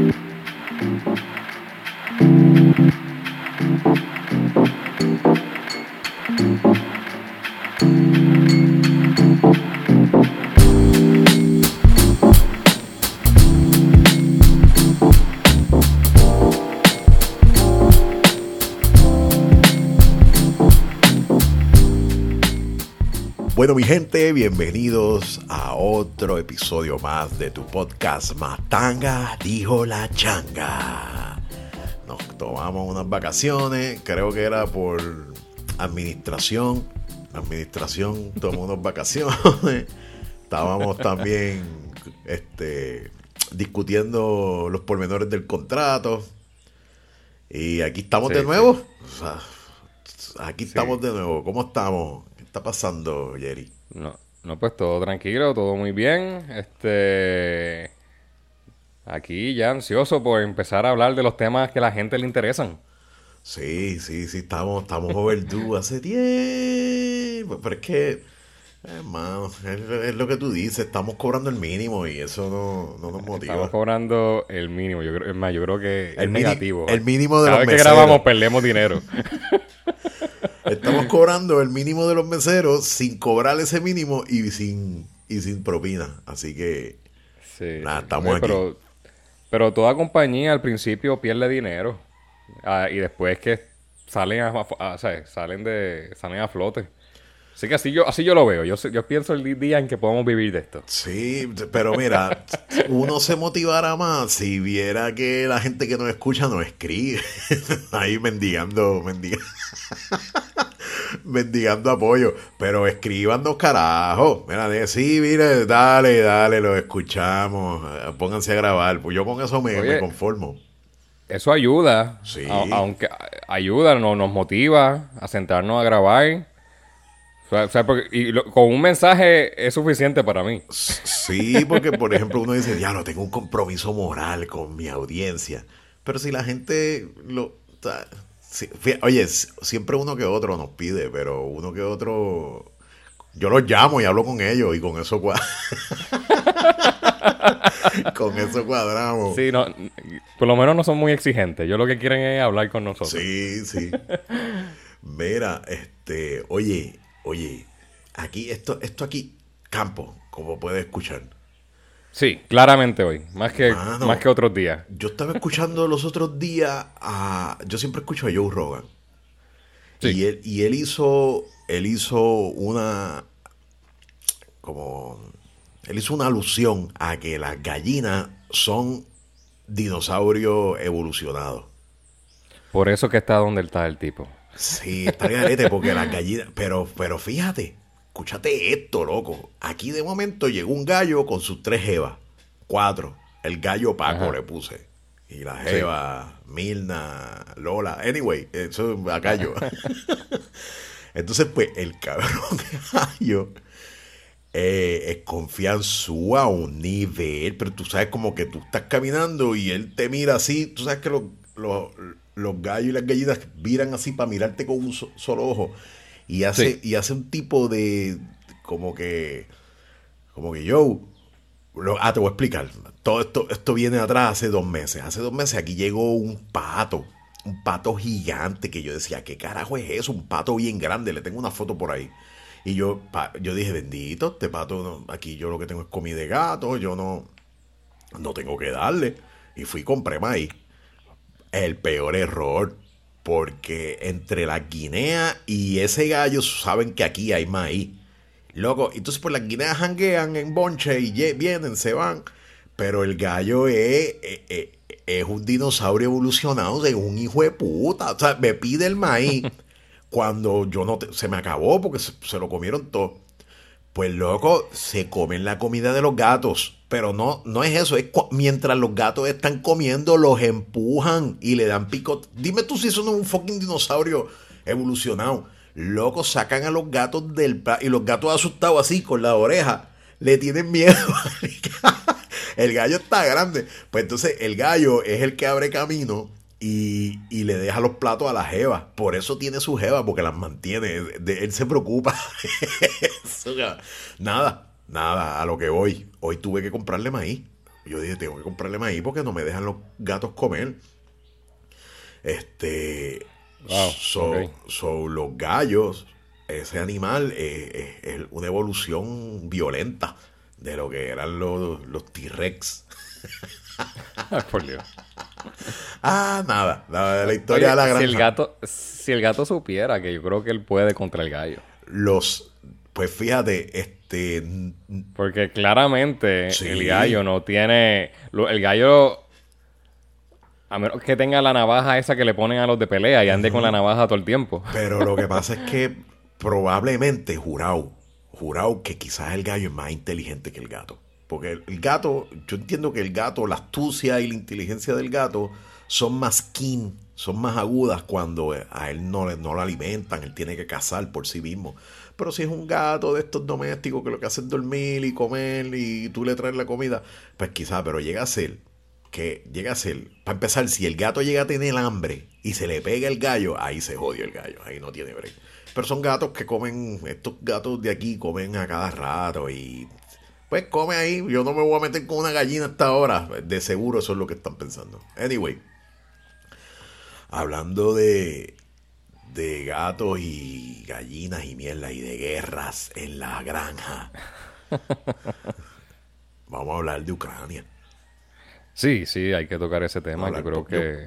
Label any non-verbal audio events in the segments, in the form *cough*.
Thank you. Bueno, mi gente, bienvenidos a otro episodio más de tu podcast Matanga dijo la changa. Nos tomamos unas vacaciones, creo que era por administración. administración tomó unas vacaciones. Estábamos también este, discutiendo los pormenores del contrato. Y aquí estamos de nuevo. aquí estamos de nuevo. ¿Cómo estamos? Está pasando, Jerry? No, no, pues todo tranquilo, todo muy bien. Este. Aquí ya ansioso por empezar a hablar de los temas que a la gente le interesan. Sí, sí, sí, estamos, estamos overdue hace tiempo. Pero es que, hermano, es, lo que tú dices, estamos cobrando el mínimo y eso no, no nos motiva. Estamos cobrando el mínimo, yo creo, es más, yo creo que es negativo. El mínimo de Cada vez que grabamos perdemos dinero. *laughs* Estamos cobrando el mínimo de los meseros sin cobrar ese mínimo y sin, y sin propina. Así que. Sí. Nada, estamos aquí. Pero, pero toda compañía al principio pierde dinero. Ah, y después que salen a, salen de salen a flote. Así que así yo, así yo lo veo. Yo, yo pienso el día en que podemos vivir de esto. Sí, pero mira, *laughs* uno se motivará más si viera que la gente que nos escucha nos escribe. *laughs* Ahí mendigando, mendigando. *laughs* mendigando apoyo. Pero escribanos carajo. Mira, de, sí, mire, dale, dale, lo escuchamos. Pónganse a grabar. Pues yo con eso me, conformo. Eso ayuda. Sí. aunque ayuda, nos, nos motiva a sentarnos a grabar. O sea, y con un mensaje es suficiente para mí. Sí, porque por ejemplo uno dice, ya no tengo un compromiso moral con mi audiencia. Pero si la gente lo... oye, siempre uno que otro nos pide, pero uno que otro... Yo los llamo y hablo con ellos y con eso *laughs* con eso cuadramos. Sí, no, por lo menos no son muy exigentes. Yo lo que quieren es hablar con nosotros. Sí, sí. Mira, este, oye, oye, aquí, esto, esto aquí, campo, como puedes escuchar. Sí, claramente hoy, más que, más que otros días. Yo estaba escuchando los otros días a. Yo siempre escucho a Joe Rogan. Y, él, y él hizo. Él hizo una. Como. Él hizo una alusión a que las gallinas son dinosaurios evolucionados. Por eso que está donde está el tipo. Sí, está garete porque las gallinas. Pero, pero fíjate, escúchate esto, loco. Aquí de momento llegó un gallo con sus tres jevas. Cuatro. El gallo Paco le puse. Y la jeva, Milna, Lola. Anyway, eso es gallo. *laughs* Entonces, pues, el cabrón gallo eh, es confianzú a un nivel. Pero tú sabes como que tú estás caminando y él te mira así. Tú sabes que los los gallos y las gallinas viran así para mirarte con un solo ojo. Y hace, y hace un tipo de. como que. como que yo. ah, te voy a explicar. Todo esto, esto viene atrás hace dos meses. Hace dos meses aquí llegó un pato. Un pato gigante que yo decía, ¿qué carajo es eso? Un pato bien grande. Le tengo una foto por ahí. Y yo, yo dije, bendito, este pato, aquí yo lo que tengo es comida de gato, yo no, no tengo que darle. Y fui y compré maíz el peor error. Porque entre la guinea y ese gallo saben que aquí hay maíz. Loco, entonces pues las guineas janguean en bonche y vienen, se van. Pero el gallo es, es, un dinosaurio evolucionado de un hijo de puta. O sea, me pide el maíz *laughs* cuando yo no se me acabó porque se lo comieron todo. Pues loco, se comen la comida de los gatos. Pero no, no es eso, es mientras los gatos están comiendo, los empujan y le dan pico. Dime tú si eso no es un fucking dinosaurio evolucionado. Loco, sacan a los gatos del y los gatos asustados así con la oreja. Le tienen miedo. *laughs* el gallo está grande. Pues entonces el gallo es el que abre camino y, y, le deja los platos a la jeva. Por eso tiene su jeva, porque las mantiene. él se preocupa. *laughs* Nada, nada, a lo que voy. Hoy tuve que comprarle maíz. yo dije, tengo que comprarle maíz porque no me dejan los gatos comer. Este. Wow, so, los gallos, ese animal eh, es, es una evolución violenta de lo que eran los, los T-Rex. *laughs* Por Dios. Ah, nada, nada de la historia Oye, de la si granja. el gato, si el gato supiera que yo creo que él puede contra el gallo. Los, pues fíjate, este, n- Porque claramente Sí. el gallo no tiene. El gallo. A menos que tenga la navaja esa que le ponen a los de pelea y ande con la navaja todo el tiempo. pero lo que pasa es que *laughs* probablemente jurado, jurado que quizás el gallo es más inteligente que el gato. Porque el, el gato, yo entiendo que el gato, la astucia y la inteligencia del gato son más keen, son más agudas cuando a él no, le- no lo alimentan, él tiene que cazar por sí mismo. Pero si es un gato de estos domésticos que lo que hace es dormir y comer y tú le traes la comida, pues quizás, pero llega a ser que llega a ser, para empezar, si el gato llega a tener hambre y se le pega el gallo, ahí se jodió el gallo, ahí no tiene break. Pero son gatos que comen, estos gatos de aquí comen a cada rato y pues come ahí, yo no me voy a meter con una gallina hasta ahora, de seguro eso es lo que están pensando. Anyway, hablando de, de gatos y gallinas y mierda y de guerras en la granja, *laughs* vamos a hablar de Ucrania. Sí, sí, hay que tocar ese tema. Yo creo que.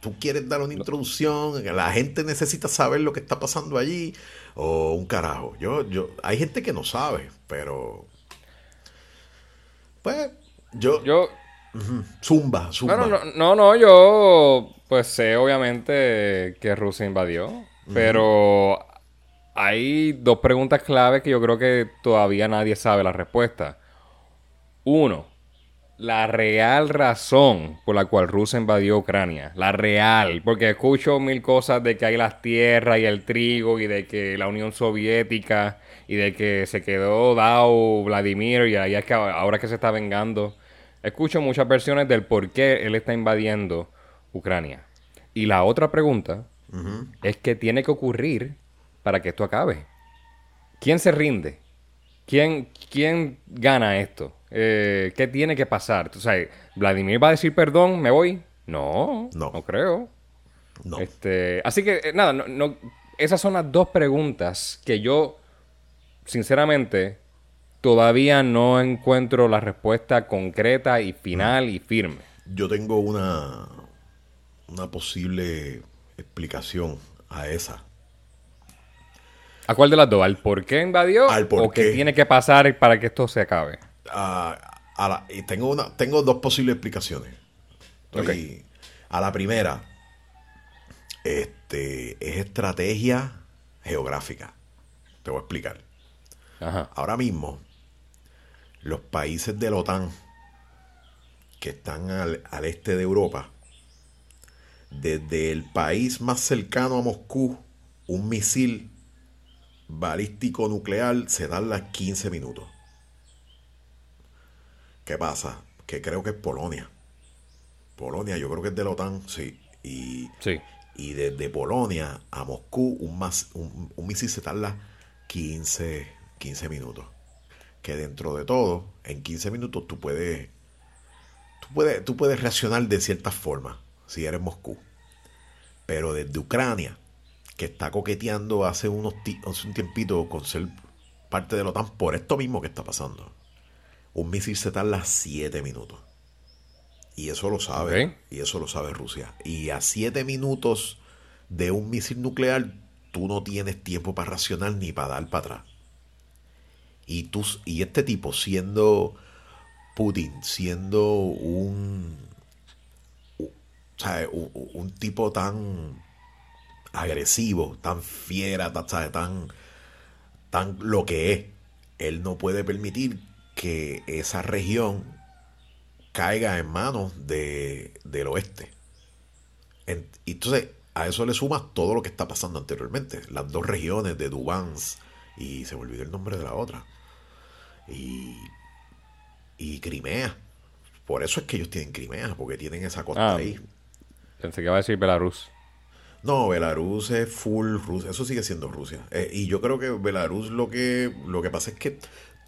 tú quieres dar una introducción, la gente necesita saber lo que está pasando allí, o un carajo. Yo, yo, hay gente que no sabe, pero pues yo, Yo. zumba, zumba. Bueno, no, no, no, yo. Pues sé, obviamente, que Rusia invadió. Pero. Hay dos preguntas clave que yo creo que todavía nadie sabe la respuesta. Uno, la real razón por la cual Rusia invadió Ucrania. La real. Porque escucho mil cosas de que hay las tierras y el trigo y de que la Unión Soviética y de que se quedó dado Vladimir y ahí es que ahora que se está vengando. Escucho muchas versiones del por qué él está invadiendo Ucrania. Y la otra pregunta es que tiene que ocurrir para que esto acabe. ¿Quién se rinde? ¿Quién, quién gana esto? Eh, ¿Qué tiene que pasar? Tú sabes, ¿Vladimir va a decir perdón? ¿Me voy? No, No. no, creo. no. Este, así que, eh, nada, no, no- esas son las dos preguntas que yo, sinceramente, todavía no encuentro la respuesta concreta y final y firme. Yo tengo una, una posible explicación a esa. ¿A cuál de las dos? ¿Al por qué invadió? Al por ¿O qué tiene que pasar para que esto se acabe? a, a la- y tengo una tengo dos posibles explicaciones Estoy- a la primera este es estrategia geográfica te voy a explicar Ajá. ahora mismo los países de la OTAN que están al, al este de Europa desde el país más cercano a Moscú un misil balístico nuclear se tarda 15 minutos ¿Qué pasa? Que creo que es Polonia. Polonia, yo creo que es de la OTAN, sí. Y, Sí. y desde Polonia a Moscú, un, más, un, un misil se tarda 15, 15 minutos. Que dentro de todo, en 15 minutos tú puedes, tú puedes, tú puedes reaccionar de cierta forma, si eres Moscú. Pero desde Ucrania, que está coqueteando hace, unos hace un tiempito con ser parte de la OTAN por esto mismo que está pasando. Un misil se tarda 7 minutos. Y eso lo sabe. Y eso lo sabe Rusia. Y a 7 minutos de un misil nuclear, tú no tienes tiempo para racionar ni para dar para atrás. Y, tú, y este tipo, siendo Putin, siendo un, ¿sabe? un, un- tipo tan agresivo, tan fiera, tan, tan, tan lo que es, él no puede permitir que esa región caiga en manos de, del oeste. En- entonces, a eso le sumas todo lo que está pasando anteriormente. Las dos regiones de Dubans y se me olvidó el nombre de la otra. Y, y Crimea. Por eso es que ellos tienen Crimea, porque tienen esa costa Ah. ahí. Pensé que iba a decir Belarus. No, Belarus es full Rusia. Eso sigue siendo Rusia. Eh, y yo creo que Belarus lo que, lo que pasa es que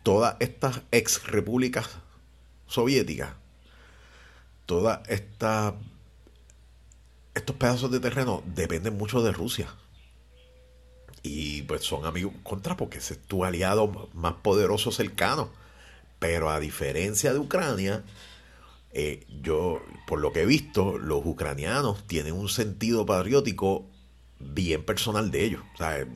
todas estas ex repúblicas soviéticas toda esta estos pedazos de terreno dependen mucho de Rusia. Y pues son amigos contra porque es tu aliado más poderoso cercano. Pero a diferencia de Ucrania, eh, yo, por lo que he visto, los ucranianos tienen un sentido patriótico bien personal de ellos. O sea,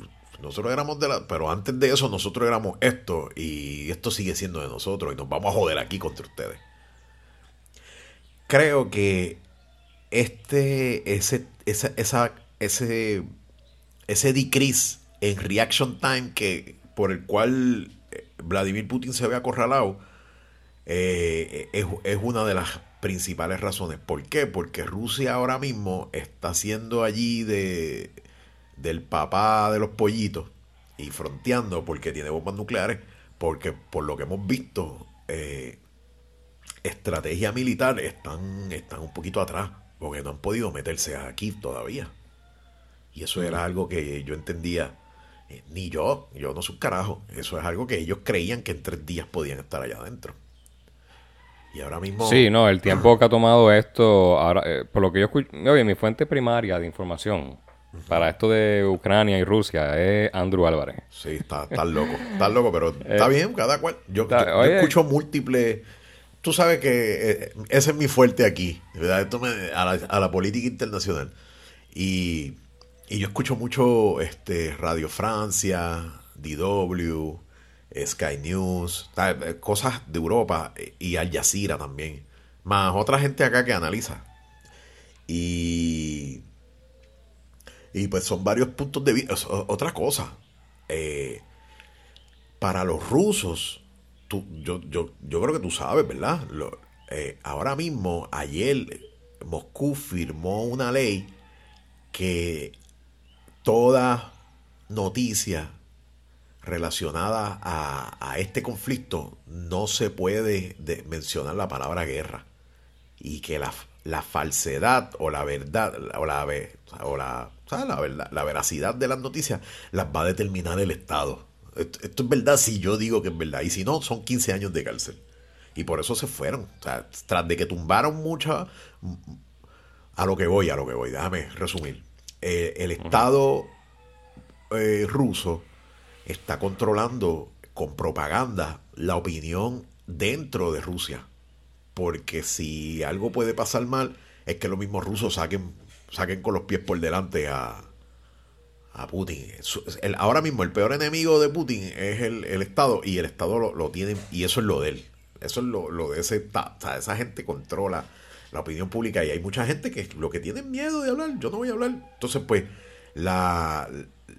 nosotros éramos de la. Pero antes de eso, nosotros éramos esto. Y esto sigue siendo de nosotros. Y nos vamos a joder aquí contra ustedes. Creo que este. Ese. Esa, esa, ese. Ese decrease en reaction time que. Por el cual eh, Vladimir Putin se ve acorralado. Eh, es, es una de las principales razones. ¿Por qué? Porque Rusia ahora mismo está haciendo allí de del papá de los pollitos y fronteando porque tiene bombas nucleares, porque por lo que hemos visto, eh, estrategia militar están, están un poquito atrás, porque no han podido meterse aquí todavía. Y eso era algo que yo entendía, eh, ni yo, yo no soy un carajo, eso es algo que ellos creían que en tres días podían estar allá adentro. Y ahora mismo... Sí, no, el tiempo que ha tomado esto, ahora, eh, por lo que yo escucho, oye, mi fuente primaria de información para esto de Ucrania y Rusia es Andrew Álvarez. Sí, está, está loco, está loco, pero *laughs* está eh, bien, cada cual. Yo, escucho múltiples... Tú sabes que eh, ese es mi fuerte aquí, ¿verdad? Esto me, a, la, política internacional. Y, y, yo escucho mucho este Radio Francia, DW, Sky News, cosas de Europa y Al Jazeera también. Más otra gente acá que analiza. Y y pues son varios puntos de vista. Otra cosa, eh, para los rusos, tú, yo, yo, yo creo que tú sabes, ¿verdad? Eh, ahora mismo, ayer, Moscú firmó una ley que toda noticia relacionada a, este conflicto no se puede mencionar la palabra guerra y que la, la falsedad o la verdad o la, o la la, verdad, la veracidad de las noticias las va a determinar el Estado. Esto, es verdad si yo digo que es verdad. Y si no, son 15 años de cárcel. Y por eso se fueron. O sea, tras de que tumbaron mucha... A lo que voy, a lo que voy. Déjame resumir. Eh, el Estado eh, ruso está controlando con propaganda la opinión dentro de Rusia. Porque si algo puede pasar mal, es que los mismos rusos saquen saquen con los pies por delante a, a Putin. El, ahora mismo el peor enemigo de Putin es el, Estado y el Estado lo, tiene y eso es lo de él. Eso es lo, lo de ese... O sea, esa gente controla la opinión pública y hay mucha gente que lo que tiene miedo de hablar, yo no voy a hablar. Entonces, pues, la,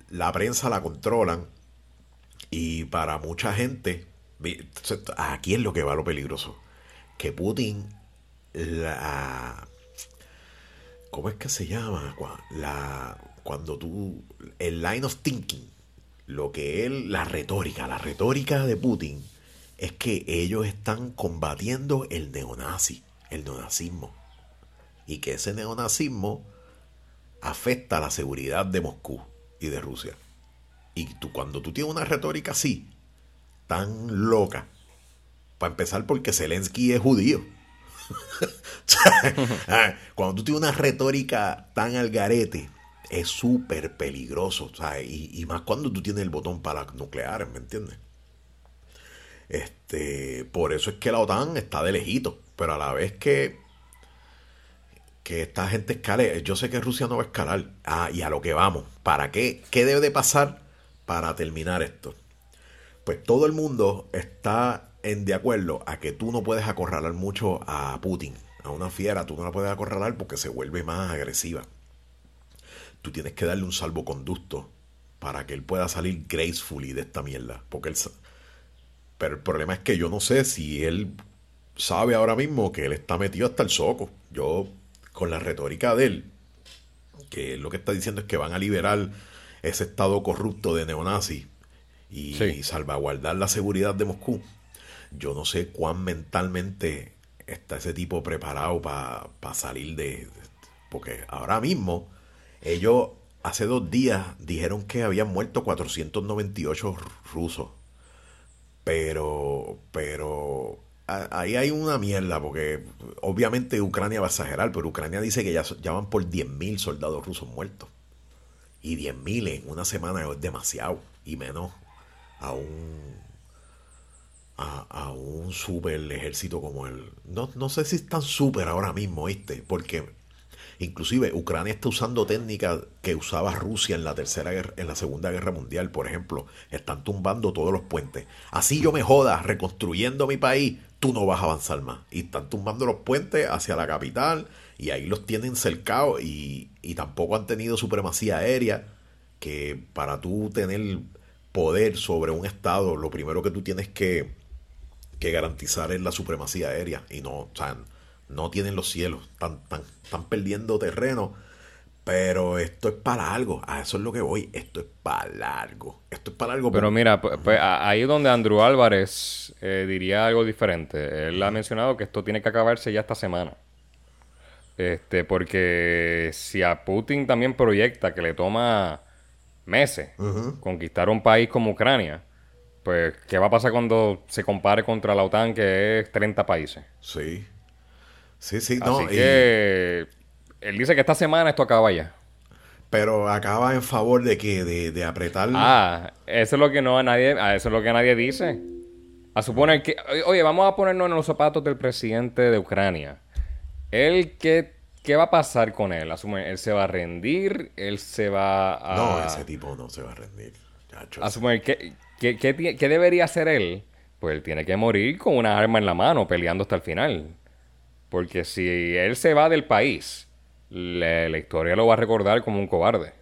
la prensa la controlan y para mucha gente, aquí es lo que va lo peligroso, que Putin la, ¿Cómo es que se llama? La, cuando tú. El line of thinking. Lo que él. La retórica. La retórica de Putin es que ellos están combatiendo el neonazi. El neonazismo. Y que ese neonazismo afecta a la seguridad de Moscú y de Rusia. Y tú, cuando tú tienes una retórica así, tan loca, para empezar porque Zelensky es judío *laughs* *laughs* Ah, cuando tú tienes una retórica tan al garete, es súper peligroso. Y, más cuando tú tienes el botón para nucleares, ¿me entiendes? Este, por eso es que la OTAN está de lejito. Pero a la vez que, que esta gente escale, yo sé que Rusia no va a escalar. Ah, y a lo que vamos. ¿Para qué? ¿Qué debe de pasar para terminar esto? Pues todo el mundo está en de acuerdo a que tú no puedes acorralar mucho a Putin. A una fiera tú no la puedes acorralar porque se vuelve más agresiva. Tú tienes que darle un salvoconducto para que él pueda salir gracefully de esta mierda. Porque él... Pero el problema es que yo no sé si él sabe ahora mismo que él está metido hasta el soco. Yo, con la retórica de él, que lo que está diciendo es que van a liberar ese estado corrupto de neonazis y, y salvaguardar la seguridad de Moscú yo no sé cuán mentalmente está ese tipo preparado para salir de, Porque ahora mismo, ellos hace dos días dijeron que habían muerto 498 rusos. Pero, pero ahí hay una mierda, porque obviamente Ucrania va a exagerar, pero Ucrania dice que ya, ya van por 10.000 soldados rusos muertos. Y 10.000 en una semana es demasiado, y menos a un, a, un super ejército como el... No, no sé si es tan super ahora mismo, ¿viste? Porque Inclusive Ucrania está usando técnicas que usaba Rusia en la tercera guerra, en la segunda guerra mundial, por ejemplo. Están tumbando todos los puentes. Así yo me joda reconstruyendo mi país, tú no vas a avanzar más. Y están tumbando los puentes hacia la capital y ahí los tienen cercados y, y tampoco han tenido supremacía aérea, que para tú tener poder sobre un estado, lo primero que tú tienes que, que garantizar es la supremacía aérea y no, o sea, no tienen los cielos, están, están, perdiendo terreno. Pero esto es para algo, a eso es lo que voy, esto es para largo, esto es para algo. Pero mira, pues, pues ahí es donde Andrew Álvarez eh, diría algo diferente. Él ha mencionado que esto tiene que acabarse ya esta semana. Este, porque si a Putin también proyecta que le toma meses conquistar un país como Ucrania, pues ¿qué va a pasar cuando se compare contra la OTAN que es 30 países? Sí. Sí, sí, no. Así que él dice que esta semana esto acaba ya. Pero acaba en favor de que de, de apretar. Ah, eso es lo que no a nadie, eso es lo que nadie dice. A suponer que, oye, vamos a ponernos en los zapatos del presidente de Ucrania. Él qué, qué va a pasar con él? Asume, él se va a rendir, él se va a. No, ese tipo no se va a rendir. Asume, ¿qué, qué, qué, qué debería hacer él? Pues él tiene que morir con una arma en la mano, peleando hasta el final. Porque si él se va del país, la, historia lo va a recordar como un cobarde.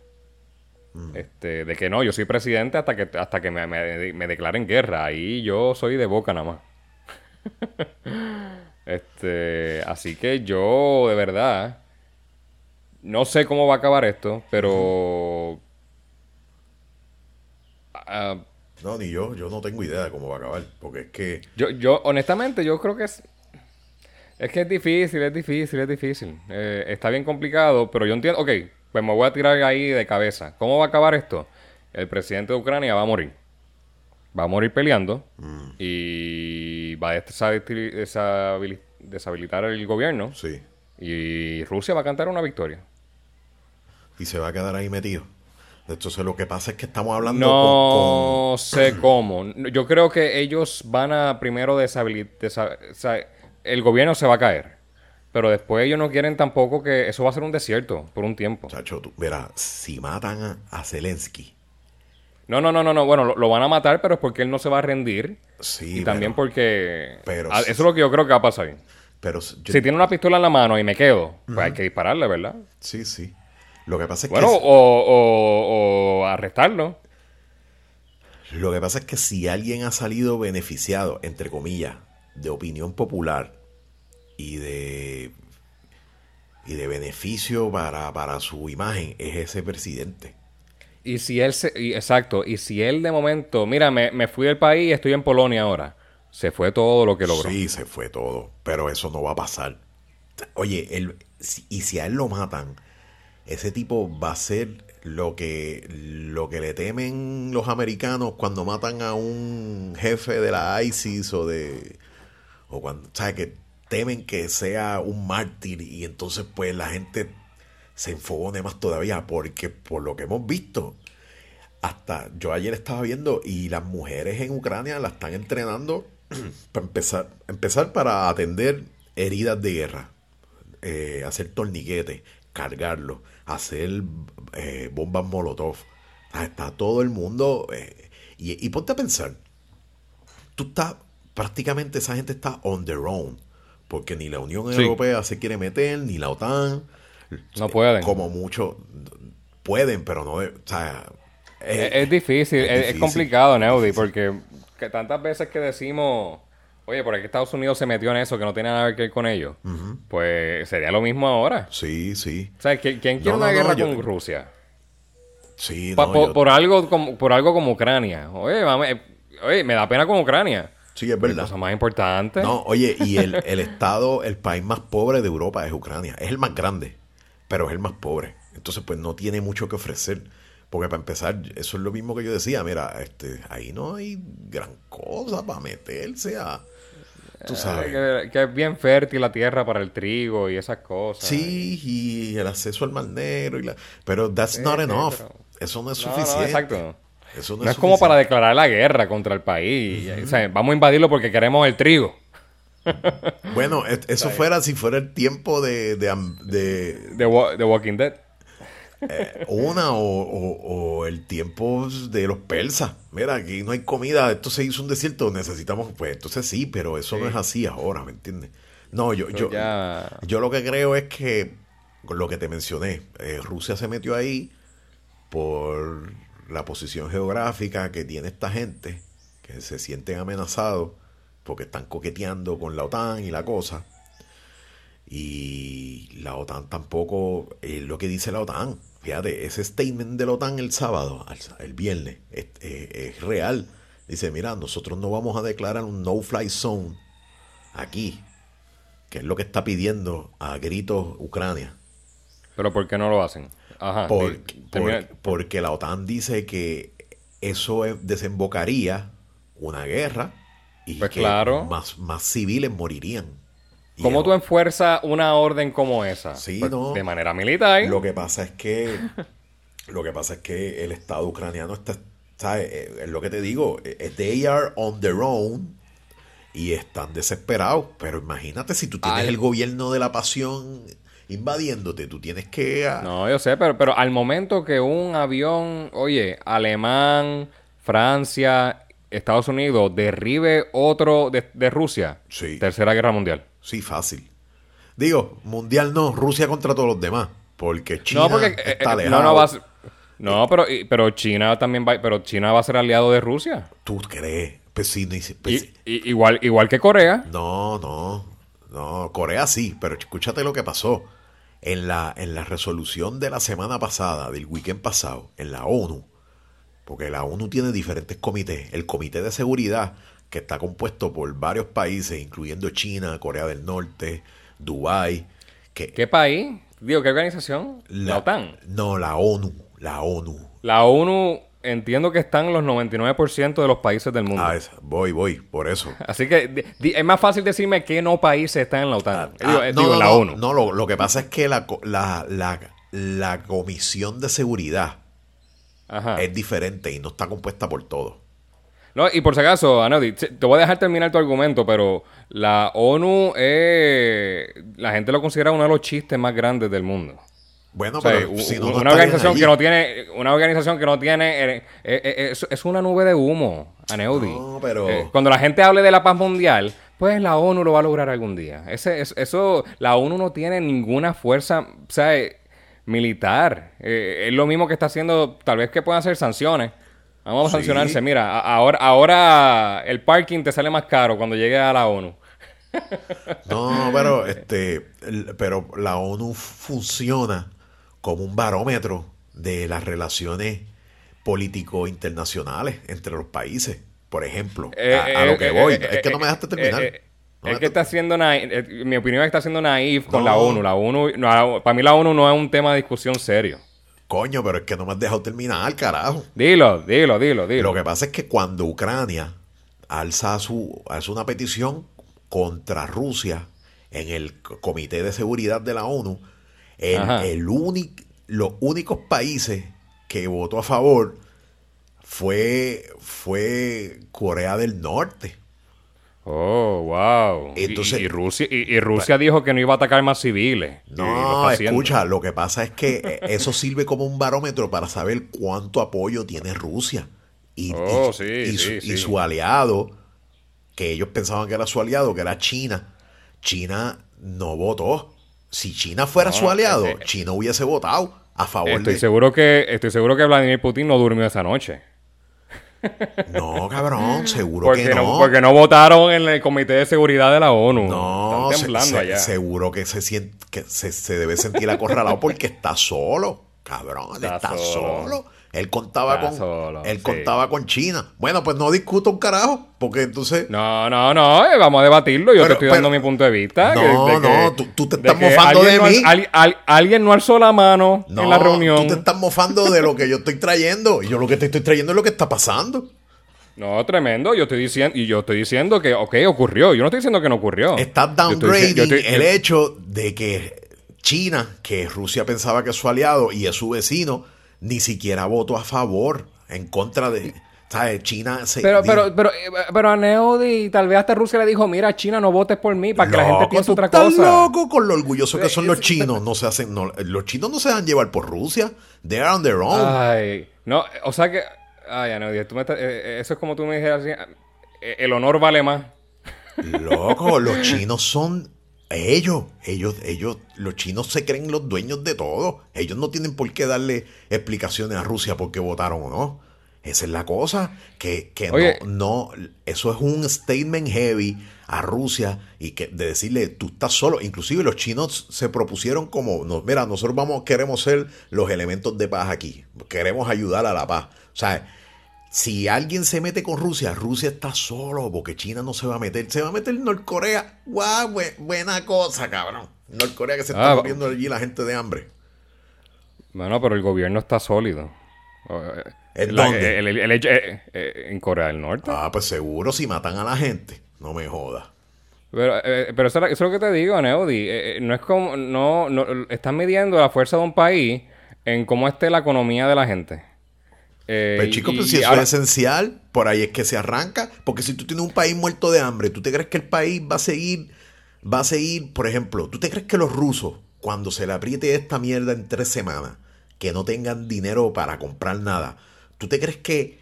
Mm. Este, de que no, yo soy presidente hasta que, hasta que me, me, declaren guerra. Ahí yo soy de boca nada más. *laughs* este, así que yo, de verdad, no sé cómo va a acabar esto, pero... No, ni yo, yo no tengo idea de cómo va a acabar, porque es que... Yo, yo honestamente, yo creo que es, es que es difícil, es difícil, es difícil. Eh, está bien complicado, pero yo entiendo. Ok, pues me voy a tirar ahí de cabeza. ¿Cómo va a acabar esto? El presidente de Ucrania va a morir. Va a morir peleando mm. y va a deshabilitar el gobierno. Sí. Y Rusia va a cantar una victoria. Y se va a quedar ahí metido. Entonces lo que pasa es que estamos hablando no sé *clears throat* cómo. Yo creo que ellos van a primero deshabilitar el gobierno se va a caer. Pero después ellos no quieren tampoco que eso va a ser un desierto por un tiempo. Chacho, tú, verás, si matan a, Zelensky. No, no, no, no, no. Bueno, lo, van a matar, pero es porque él no se va a rendir. Sí. Y también porque. Pero, eso es lo que yo creo que va a pasar. Pero si tiene una pistola en la mano y me quedo, pues hay que dispararle, ¿verdad? Sí, sí. Lo que pasa es que. Bueno, o, o arrestarlo. Lo que pasa es que si alguien ha salido beneficiado, entre comillas, de opinión popular y de y de beneficio para, para su imagen es ese presidente. Y si él se, exacto, y si él de momento, mira, me, me fui del país y estoy en Polonia ahora. Se fue todo lo que logró. Sí, se fue todo, pero eso no va a pasar. Oye, él, y si a él lo matan, ese tipo va a ser lo que, lo que le temen los americanos cuando matan a un jefe de la ISIS o de... O cuando, ¿sabes? Que temen que sea un mártir y entonces pues la gente se enfogone más todavía porque por lo que hemos visto hasta yo ayer estaba viendo y las mujeres en Ucrania la están entrenando *clears throat* para empezar, empezar para atender heridas de guerra, eh, hacer torniquetes, cargarlos, hacer eh, bombas molotov. Está todo el mundo. Eh, y, y ponte a pensar, tú estás, prácticamente esa gente está on their own porque ni la Unión Europea se quiere meter, ni la OTAN. No pueden. Como muchos pueden, pero no. O sea, es, difícil, es, complicado, Neudi, porque tantas veces que decimos, oye, por aquí Estados Unidos se metió en eso, que no tiene nada que ver con ellos, pues sería lo mismo ahora. Sí, sí. O sea, ¿quién, quiere una guerra con Rusia? Sí, por, algo como, por algo como Ucrania. Oye, eh, oye, me da pena con Ucrania. Sí, es verdad. Cosa más importante. No, oye, y el, el estado, el país más pobre de Europa es Ucrania. Es el más grande, pero es el más pobre. Entonces, pues no tiene mucho que ofrecer. Porque para empezar, eso es lo mismo que yo decía, mira, este, ahí no hay gran cosa para meterse a... tú sabes. Que, que es bien fértil la tierra para el trigo y esas cosas. Sí, y el acceso al Mar Negro. Y la... Pero that's not enough. pero- Eso no es No, no, suficiente. exacto. Eso no, No es es como para declarar la guerra contra el país. O sea, vamos a invadirlo porque queremos el trigo. *laughs* Bueno, es- eso fuera si fuera el tiempo de, de, de, De, Wa- de Walking Dead. eh, una o, o- o el tiempo de los persas. Mira, aquí no hay comida, esto se hizo un desierto, necesitamos, pues entonces sí, pero eso no es así ahora, ¿me entiendes? No, yo, yo, ya- yo lo que creo es que lo que te mencioné, eh, Rusia se metió ahí por la posición geográfica que tiene esta gente, que se sienten amenazados porque están coqueteando con la OTAN y la cosa. Y la OTAN tampoco, es lo que dice la OTAN, fíjate, ese statement de la OTAN el sábado, el viernes, es, es- es real. Dice, mira, nosotros no vamos a declarar un no-fly zone aquí, que es lo que está pidiendo a gritos Ucrania. Pero ¿por qué no lo hacen? Ajá. Por- di- por- termina- porque la OTAN dice que eso es- desembocaría una guerra y Pues que claro. más, más civiles morirían. ¿Cómo tú enfuerzas una orden como esa? Sí, Pues, no. De manera militar. Lo que pasa es que *laughs* lo que pasa es que el Estado ucraniano está, ¿sabes? Eh, Es lo que te digo, eh, they are on their own y están desesperados. Pero imagínate si tú tienes el gobierno de la pasión invadiéndote, tú tienes que ah, No, yo sé, pero, pero al momento que un avión, oye, alemán, Francia, Estados Unidos, derribe otro de, de Rusia, Sí. Tercera Guerra Mundial. Sí, fácil. Digo, mundial no, Rusia contra todos los demás. Porque China no, porque eh, está eh, alejado. no, no va a ser- no, pero, pero China también va, pero China va a ser aliado de Rusia. ¿Tú crees? Pues sí, pues Y- sí. y- igual, igual que Corea. No, no, no. Corea sí, pero escúchate lo que pasó. En la, en la resolución de la semana pasada, del weekend pasado, en la ONU, porque la ONU tiene diferentes comités. El Comité de Seguridad, que está compuesto por varios países, incluyendo China, Corea del Norte, Dubái, que ¿Qué país? Digo, ¿qué organización? La, OTAN. No, la ONU, la ONU. La ONU, entiendo que están los 99% de los países del mundo. Ah, esa- voy, voy, por eso. Así que di- di- es más fácil decirme qué no países están en la OTAN. Ah, digo, eh, no, digo, en no, la no, ONU. No, lo, lo que pasa es que la, la, la Comisión de Seguridad Ajá. es diferente y no está compuesta por todos. No, y por si acaso, Anodi, te voy a dejar terminar tu argumento, pero la ONU, eh, la gente lo considera uno de los chistes más grandes del mundo. Bueno, O sea, pero si no, una organización que no tiene, una organización que no tiene, eh, eh, eh, es, es una nube de humo, Aneudi. No, pero- cuando la gente hable de la paz mundial, pues la ONU lo va a lograr algún día. Ese, es- eso, la ONU no tiene ninguna fuerza, o sea, militar. Eh, es lo mismo que está haciendo, tal vez que puedan hacer sanciones. Vamos a Sí. sancionarse. Mira, ahora, ahora el parking te sale más caro cuando llegue a la ONU. *laughs* No, pero este, pero la ONU funciona como un barómetro de las relaciones político internacionales entre los países. Por ejemplo, Eh, a, a eh, lo que voy. es que no me dejaste terminar. Es que está haciendo naif, eh, mi opinión es que está haciendo naif con No. la ONU. La ONU, no, para mí la ONU no es un tema de discusión serio. Coño, pero es que no me has dejado terminar, carajo. Dilo, dilo, dilo, dilo. Lo que pasa es que cuando Ucrania alza, su, alza una petición contra Rusia en el Comité de Seguridad de la ONU, el, Ajá. el únic- los únicos países que votó a favor fue, fue Corea del Norte. Oh, wow. Y- Entonces- y, y Rusia, y, y Rusia dijo que no iba a atacar más civiles. Lo No, haciendo. escucha, lo que pasa es que eh, eso sirve como un barómetro para saber cuánto apoyo tiene Rusia. Y, Oh, sí, su, sí, y sí. su aliado, que ellos pensaban que era su aliado, que era China. China no votó. Si China fuera No, su aliado, eh, eh. China hubiese votado a favor Estoy de... seguro que estoy seguro que Vladimir Putin no durmió esa noche. No, cabrón, seguro Porque que no. no. porque no votaron en el Comité de Seguridad de la ONU. No, Están se- temblando se- allá. seguro que se siente, que se, se debe sentir acorralado porque está solo, cabrón, Está está, solo. solo. Él contaba Está con, solo, él sí. contaba con China. Bueno, pues no discuto un carajo, porque entonces No, no, no, eh, vamos a debatirlo. Yo Pero- te estoy dando mi punto de vista. No, que- de que- no, tú- tú te de estás que mofando de no mí. al- al- alguien no alzó la mano no, en la reunión. tú te estás mofando de lo que yo estoy trayendo. Y yo lo que te estoy trayendo es lo que está pasando. No, tremendo. Yo estoy diciendo, y yo estoy diciendo que, ok, ocurrió. Yo no estoy diciendo que no ocurrió. Está downgrading el hecho de que China, que Rusia pensaba que es su aliado y es su vecino, ni siquiera votó a favor, en contra de. ¿Sabes? China se. Pero, pero, pero, pero a Neody, tal vez hasta Rusia le dijo: Mira, China, no votes por mí para que la gente piense otra cosa. Estás loco con lo orgulloso que son los chinos. No se hacen. los chinos no se dan llevar por Rusia. They're on their own. Ay, no, o sea que. Ay, Neody, tú me eh, eh, eso es como tú me dijeras eh, El honor vale más. Loco, los chinos son ellos, ellos, ellos, los chinos se creen los dueños de todo. Ellos no tienen por qué darle explicaciones a Rusia por qué votaron o no. Esa es la cosa, que, que no, eso es un statement heavy a Rusia y que de decirle, tú estás solo. Inclusive los chinos se propusieron como, no, mira, nosotros vamos, queremos ser los elementos de paz aquí, queremos ayudar a la paz. O sea, si alguien se mete con Rusia, Rusia está solo porque China no se va a meter. Se va a meter Norcorea. ¡Guau! buena cosa, cabrón. Norcorea que se está ah, muriendo allí la gente de hambre. Bueno, pero el gobierno está sólido. ¿En dónde? Eh, eh, en Corea del Norte. Ah, pues seguro si matan a la gente. No me jodas. Pero, eh, pero eso, es lo que te digo, Neody. no es como. No, no, están midiendo la fuerza de un país en cómo esté la economía de la gente. Eh, pues chicos, pues si eso es esencial, por ahí es que se arranca. Porque si tú tienes un país muerto de hambre, ¿tú te crees que el país va a seguir, va a seguir, por ejemplo, ¿tú te crees que los rusos, cuando se le apriete esta mierda en tres semanas, que no tengan dinero para comprar nada, ¿tú te crees que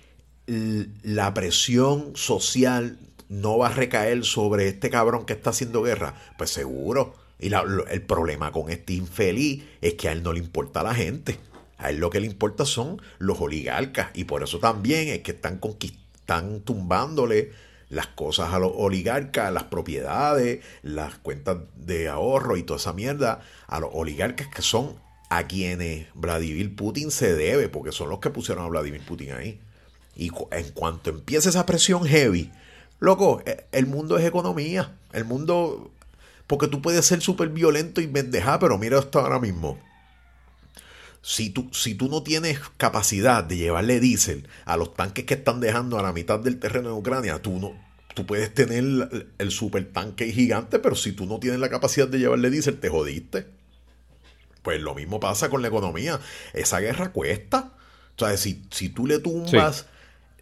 la presión social no va a recaer sobre este cabrón que está haciendo guerra? Pues seguro. Y el problema con este infeliz es que a él no le importa a la gente. A él lo que le importa son los oligarcas y por eso también es que están, están tumbándole las cosas a los oligarcas, las propiedades, las cuentas de ahorro y toda esa mierda a los oligarcas que son a quienes Vladimir Putin se debe, porque son los que pusieron a Vladimir Putin ahí. Y en cuanto empiece esa presión heavy, loco, e, el mundo es economía. El mundo. Porque tú puedes ser súper violento y mendejar, pero mira esto ahora mismo. Si tú, si tú no tienes capacidad de llevarle diésel a los tanques que están dejando a la mitad del terreno de Ucrania, tú no, tú puedes tener el, super tanque gigante, pero si tú no tienes la capacidad de llevarle diésel, te jodiste. Pues lo mismo pasa con la economía. Esa guerra cuesta. O sea, si, si tú le tumbas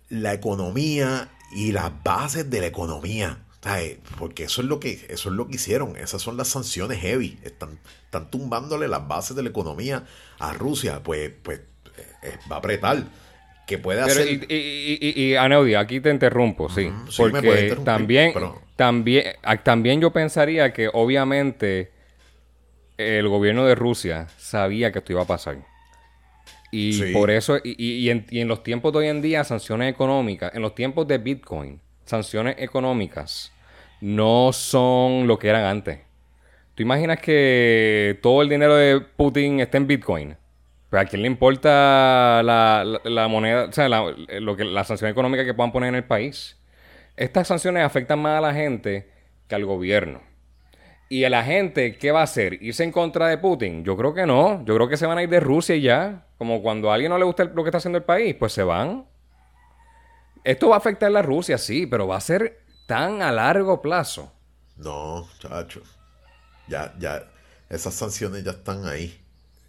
la economía y las bases de la economía, porque eso es lo que eso es lo que hicieron. Esas son las sanciones heavy. Están, están tumbándole las bases de la economía a Rusia. Pues, pues eh, va a apretar. Que puede hacer. Y, y, y, aquí te interrumpo, sí. porque también, también, también yo pensaría que obviamente el gobierno de Rusia sabía que esto iba a pasar. Y por eso, y, en, y en los tiempos de hoy en día, sanciones económicas, en los tiempos de Bitcoin, sanciones económicas no son lo que eran antes. ¿Tú imaginas que todo el dinero de Putin está en Bitcoin? Pero a quién le importa la, moneda, o sea, lo que, la sanción económica que puedan poner en el país. Estas sanciones afectan más a la gente que al gobierno. ¿Y a la gente qué va a hacer? ¿Irse en contra de Putin? Yo creo que no. Yo creo que se van a ir de Rusia y ya. Como cuando a alguien no le gusta lo que está haciendo el país, pues se van. Esto va a afectar a la Rusia, sí, pero va a ser tan a largo plazo. No, chacho. Ya, ya, esas sanciones ya están ahí.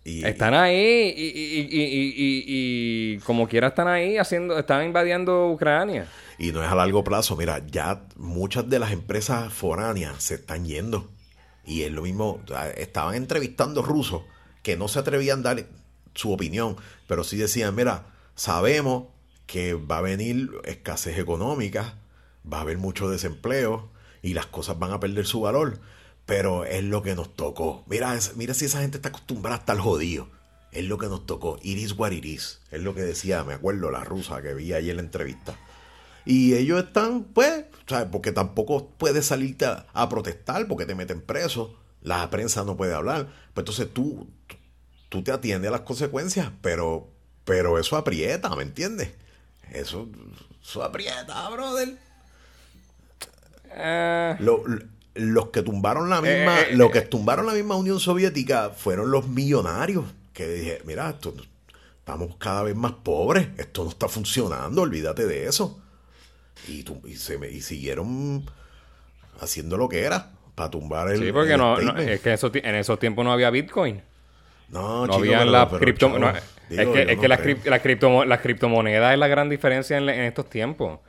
Y, están ahí y, y, y, como quiera están ahí haciendo, están invadiendo Ucrania. Y no es a largo plazo, mira, ya muchas de las empresas foráneas se están yendo. Y es lo mismo, estaban entrevistando rusos que no se atrevían a dar su opinión, pero sí decían, mira, sabemos que va a venir escasez económica, va a haber mucho desempleo y las cosas van a perder su valor. Pero es lo que nos tocó. Mira, mira si esa gente está acostumbrada a estar jodido. Es lo que nos tocó. Iris what Es lo que decía, me acuerdo, la rusa que vi ayer en la entrevista. Y ellos están, pues, ¿sabes? porque tampoco puedes salirte a, protestar porque te meten preso. La prensa no puede hablar. Pues entonces tú, tú te atiendes a las consecuencias, pero, pero eso aprieta, ¿me entiendes? Eso, eso aprieta, brother. Eh. los que tumbaron la misma, eh, los que tumbaron la misma Unión Soviética fueron los millonarios que dije, mira, esto, estamos cada vez más pobres, esto no está funcionando, olvídate de eso. Y, y se me- y siguieron haciendo lo que era para tumbar el. Sí, porque el no, es que en esos, ti- en esos tiempos no había Bitcoin. No, No había las cripto... no, es que, es que las, creo. crip- las criptomo- las criptomonedas es la gran diferencia en, en estos tiempos.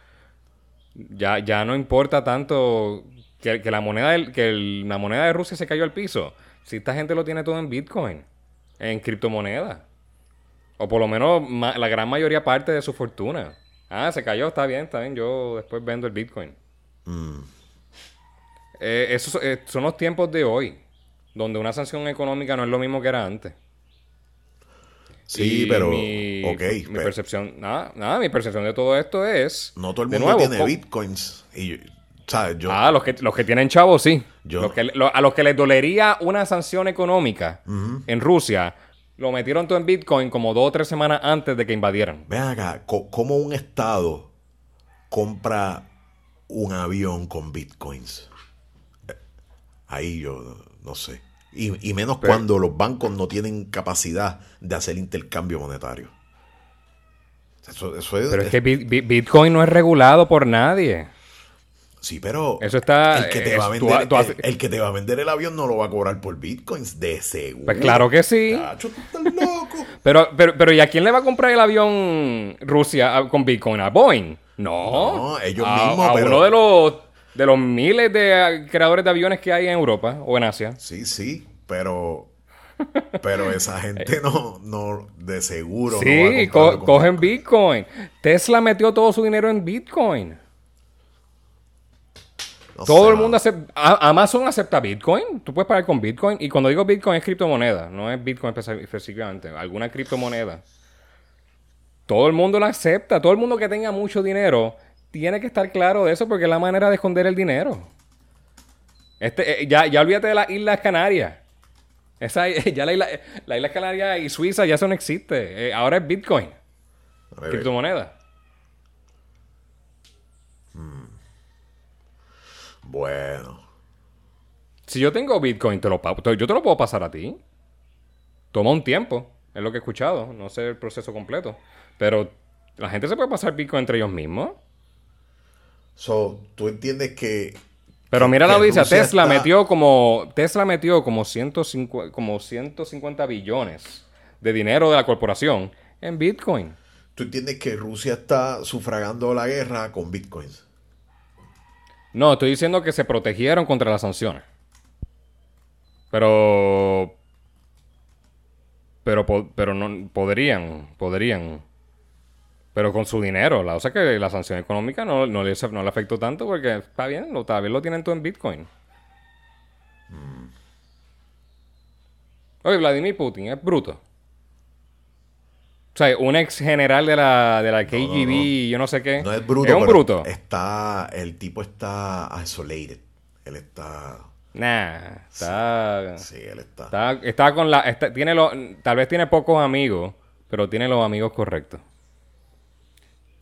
Ya, ya no importa tanto que, que la moneda del- que el- la moneda de Rusia se cayó al piso. Si esta gente lo tiene todo en Bitcoin, en criptomonedas. O por lo menos ma- la gran mayoría parte de su fortuna. Ah, se cayó, está bien, está bien. Yo después vendo el Bitcoin. Mm. Eh, esos eh, son los tiempos de hoy, donde una sanción económica no es lo mismo que era antes. Sí, pero. Mi, ok, mi pero percepción, nada, nada, mi percepción de todo esto es. no todo el mundo nuevo, tiene co- bitcoins. Y, ¿sabes? Yo, Ah, los que, los que tienen chavos, sí. Yo- Los que- lo- a los que les dolería una sanción económica en Rusia, lo metieron todo en Bitcoin como dos o tres semanas antes de que invadieran. Ven acá, ¿cómo un estado compra un avión con bitcoins? Eh, Ahí yo no sé. Y, y menos Pero- cuando los bancos no tienen capacidad de hacer intercambio monetario. Eso, eso es, Pero es que Bit- Bit- Bitcoin no es regulado por nadie. Sí, pero Eso está- el que te es- va a vender tú el, el que te va a vender el avión no lo va a cobrar por bitcoins de seguro. Pues claro que sí. Estás loco. *laughs* Pero, pero, pero ¿y a quién le va a comprar el avión Rusia a- con Bitcoin? ¿A Boeing? No. No, ellos a, mismos, A pero- uno de los, de los miles de eh, creadores de aviones que hay en Europa o en Asia. Sí, sí, pero pero esa *laughs* gente no no de seguro no va a sí, comprarlo co- con cogen Bitcoin. Tesla metió todo su dinero en Bitcoin. No Todo el mundo acepta. Amazon acepta Bitcoin. Tú puedes pagar con Bitcoin. Y cuando digo Bitcoin es criptomoneda. No es Bitcoin espe- específicamente. Alguna criptomoneda. Todo el mundo la acepta. Todo el mundo que tenga mucho dinero tiene que estar claro de eso porque es la manera de esconder el dinero. Este, eh, ya, ya olvídate de las Islas Canarias. Esa, *laughs* ya la isla, la Isla Canarias y Suiza ya eso no existe. Eh, ahora es Bitcoin. Criptomoneda. Bueno, Si yo tengo Bitcoin, te lo, yo te lo puedo pasar a ti. Toma un tiempo, es lo que he escuchado. No sé el proceso completo. Pero la gente se puede pasar Bitcoin entre ellos mismos. So, tú entiendes que Pero que- mira la noticia, Tesla está- metió como Tesla metió como 150, como 150 billones de dinero de la corporación en Bitcoin. tú entiendes que Rusia está sufragando la guerra con bitcoins. No, estoy diciendo que se protegieron contra las sanciones. Pero. Pero, pero no podrían, podrían. Pero con su dinero. La, o sea que la sanción económica no, no, le, no le afectó tanto porque está bien, lo, tal vez lo tienen todo en Bitcoin. Oye, Vladimir Putin es bruto. O sea, un ex general de la, de la KGB, yo no sé qué. No es bruto, Es un pero bruto. está el tipo está isolated. Él está Nah, está. sí, él está. Está, está con la. está- tiene los, tal vez tiene pocos amigos, pero tiene los amigos correctos.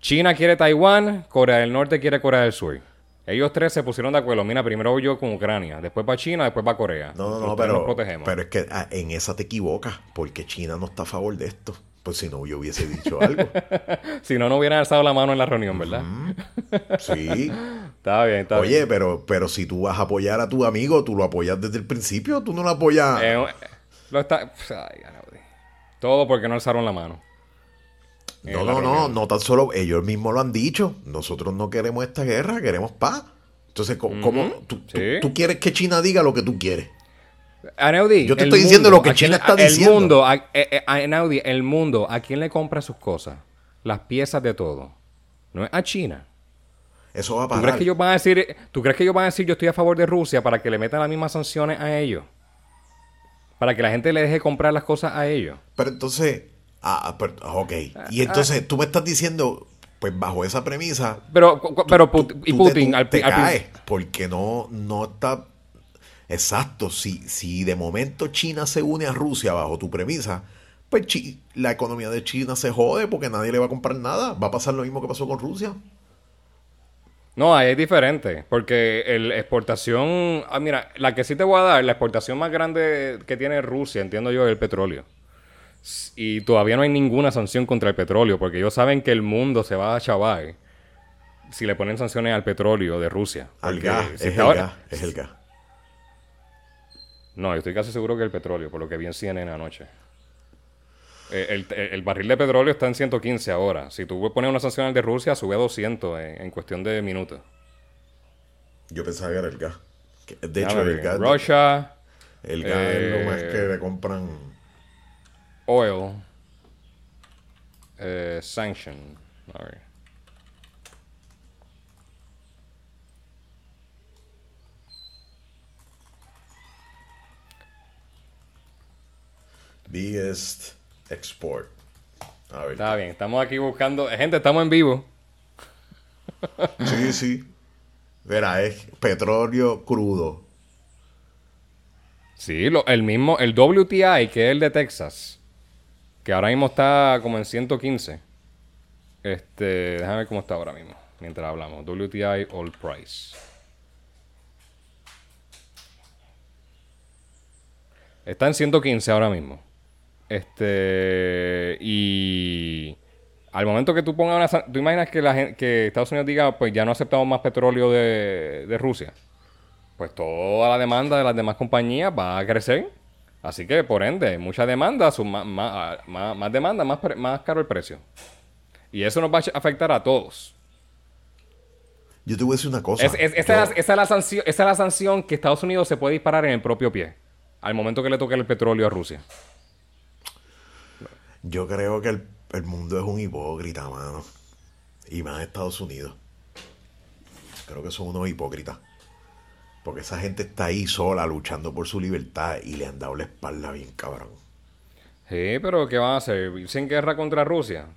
China quiere Taiwán, Corea del Norte quiere Corea del Sur. Ellos tres se pusieron de acuerdo. Mira, primero yo con Ucrania, después para China, después para Corea. No, no, no, tres nos pero, protegemos. pero es que ah, en esa te equivocas, porque China no está a favor de esto. Pues si no, yo hubiese dicho algo. *laughs* Si no, no hubieran alzado la mano en la reunión, ¿verdad? Sí. *laughs* Está bien, está Oye, pero, pero si tú vas a apoyar a tu amigo, tú lo apoyas desde el principio, tú no lo apoyas. bien. Eh, lo está... Ay. Todo porque no alzaron la mano. No, la no, no, reunión. no tan solo ellos mismos lo han dicho. Nosotros no queremos esta guerra, queremos paz. Entonces, ¿cómo, tú, tú- sí. tú quieres que China diga lo que tú quieres? Anaudi, Yo te estoy diciendo lo que ¿a quién- China está el diciendo. mundo, a- eh, eh, Anaudi, el mundo, ¿a quién le compra sus cosas? Las piezas de todo. No es a China. Eso va a ¿Tú parar. crees que ellos van a decir, tú crees que ellos van a decir yo estoy a favor de Rusia para que le metan las mismas sanciones a ellos? Para que la gente le deje comprar las cosas a ellos. Pero entonces, ah, ah, pero- ah, ok. Y entonces tú me estás diciendo, pues bajo esa premisa, Pero, pero tú- Put- y tú Putin te, al, te al caes porque no, no está exacto. Si, si de momento China se une a Rusia bajo tu premisa, pues Chi- la economía de China se jode porque nadie le va a comprar nada. Va a pasar lo mismo que pasó con Rusia. No, ahí es diferente, porque el exportación, ah, mira, la que sí te voy a dar, la exportación más grande que tiene Rusia, entiendo yo, es el petróleo. Y todavía no hay ninguna sanción contra el petróleo, porque ellos saben que el mundo se va a chavar si le ponen sanciones al petróleo de Rusia. Al gas, si es el gas, es el gas. No, yo estoy casi seguro que el petróleo, por lo que vi en CNN anoche. Eh, El, el- el barril de petróleo está en 115 ahora. Si tú pones una sanción al de Rusia, sube a 200 en, en cuestión de minutos. Yo pensaba que era el gas. De hecho, el gas, Russia, el gas es lo más eh, que le compran. Oil, eh, sanction. A ver. Biggest export. A ver. Está bien, estamos aquí buscando. Gente, estamos en vivo. *laughs* Sí, sí. Verá, es petróleo crudo. Sí, lo- el mismo, el WTI, que es el de Texas, que ahora mismo está como en 115. Este, déjame ver cómo está ahora mismo, mientras hablamos. WTI Oil Price. Está en 115 ahora mismo. Este, y al momento que tú pongas una... ¿Tú imaginas que, la gen- que Estados Unidos diga, pues ya no aceptamos más petróleo de, de Rusia? pues toda la demanda de las demás compañías va a crecer. Así que, por ende, mucha demanda, su- más, más, más- más demanda, más, caro el precio. Y eso nos va a afectar a todos. Yo te voy a decir una cosa. Es- es- esa, Yo- es la, esa es la sanción, esa es la sanción que Estados Unidos se puede disparar en el propio pie. Al momento que le toque el petróleo a Rusia. Yo creo que el, el mundo es un hipócrita, mano. Y más Estados Unidos. Creo que son unos hipócritas. Porque esa gente está ahí sola luchando por su libertad y le han dado la espalda bien cabrón. Sí, pero ¿qué van a hacer? ¿Irse en guerra contra Rusia?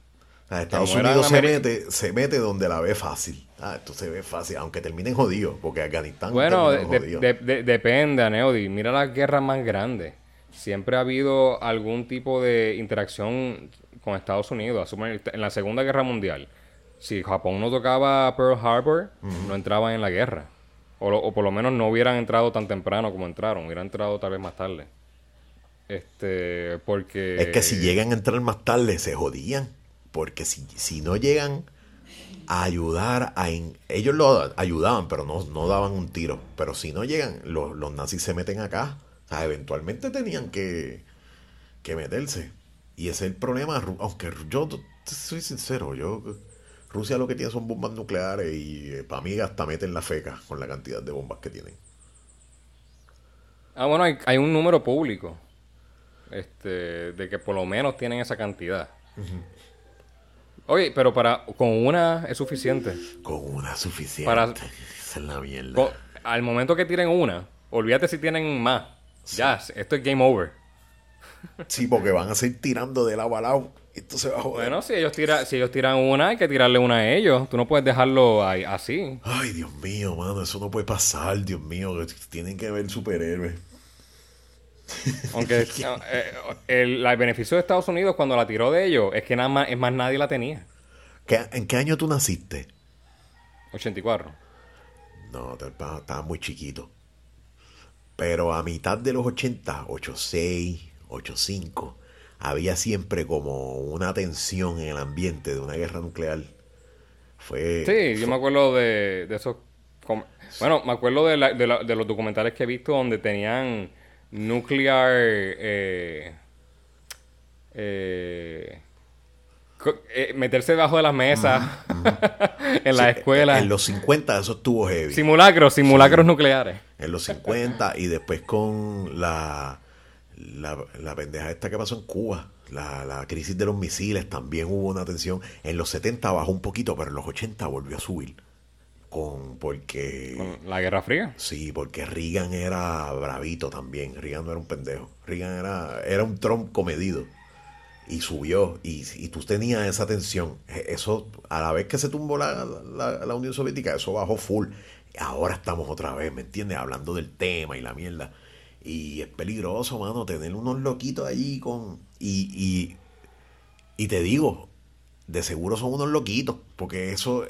Estados Unidos se mete, se mete donde la ve fácil. Ah, esto se ve fácil, aunque terminen jodidos, porque Afganistán Bueno, de- jodido. de- de- depende, Aneudi. Mira las guerras más grandes. Siempre ha habido algún tipo de interacción con Estados Unidos. Asume- En la Segunda Guerra Mundial, si Japón no tocaba Pearl Harbor, no entraban en la guerra. O, lo- o por lo menos no hubieran entrado tan temprano como entraron. Hubieran entrado tal vez más tarde. Este, porque... Es que si llegan a entrar más tarde, se jodían. Porque si, si no llegan a ayudar a... Ellos lo ayudaban, pero no, no daban un tiro. Pero si no llegan, los, los nazis se meten acá. O sea, eventualmente tenían que, que meterse. Y ese es el problema. Aunque yo soy sincero, yo... Rusia lo que tiene son bombas nucleares y para mí hasta meten la feca con la cantidad de bombas que tienen. Ah, bueno, hay, hay un número público. Este, de que por lo menos tienen esa cantidad. Oye, pero para con una es suficiente. Con una suficiente. Para- Esa es la mierda. Al momento que tiren una, olvídate si tienen más. Ya, esto es game over. Sí, porque van a seguir tirando de lado a lado. Esto se va a joder. Bueno, si ellos tiran, si ellos tiran una, hay que tirarle una a ellos. Tú no puedes dejarlo ahí, así. Ay, Dios mío, mano, eso no puede pasar, Dios mío. Tienen que ver superhéroes. Aunque *laughs* eh, el, el beneficio de Estados Unidos cuando la tiró de ellos es que nada más, es más nadie la tenía. ¿Qué- ¿En qué año tú naciste? 84. No, estaba muy chiquito. Pero a mitad de los 80, 86, 85, había siempre como una tensión en el ambiente de una guerra nuclear. Fue. Sí, yo me acuerdo de, de esos... Bueno, me acuerdo de, la- de la- de los documentales que he visto donde tenían nuclear... Eh, eh, eh, meterse debajo de las mesas *laughs* en la Sí, escuela. En los 50 eso estuvo heavy. Simulacros, simulacros nucleares. en los 50 y después con la, la, la pendeja esta que pasó en Cuba, la, la crisis de los misiles, también hubo una tensión. En los 70 bajó un poquito, pero en los 80 volvió a subir. Con, porque, la Guerra Fría. sí, porque Reagan era bravito también. Reagan no era un pendejo. Reagan era, era un Trump comedido. Y subió, y, y tú tenías esa tensión. E- Eso, a la vez que se tumbó la, la- la Unión Soviética, eso bajó full. Ahora estamos otra vez, ¿me entiendes? Hablando del tema y la mierda. Y es peligroso, mano, tener unos loquitos allí con... Y, y, y te digo, de seguro son unos loquitos, porque eso,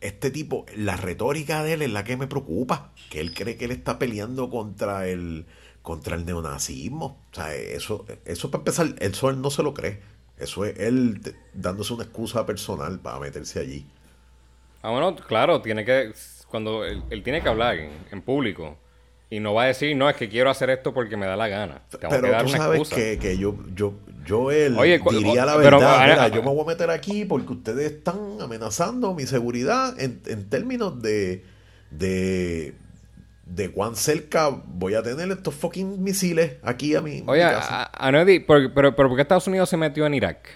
este tipo, la retórica de él es la que me preocupa, que él cree que él está peleando contra el, contra el neonazismo. O sea, eso, eso para empezar, él no se lo cree. Eso es él dándose una excusa personal para meterse allí. Ah, bueno, claro, tiene que. Cuando él, él tiene que hablar en público. Y no va a decir, no, es que quiero hacer esto porque me da la gana. Que Pero dar tú una sabes excusa. que, que yo, yo, yo él Oye, diría la pero, verdad. ah, mira, ah, yo me voy a meter aquí porque ustedes están amenazando mi seguridad en, en términos de, de, de cuán cerca voy a tener estos fucking misiles aquí a mi, Oye, mi casa. a- Anuedi, ¿por- pero, pero ¿por qué Estados Unidos se metió en Irak?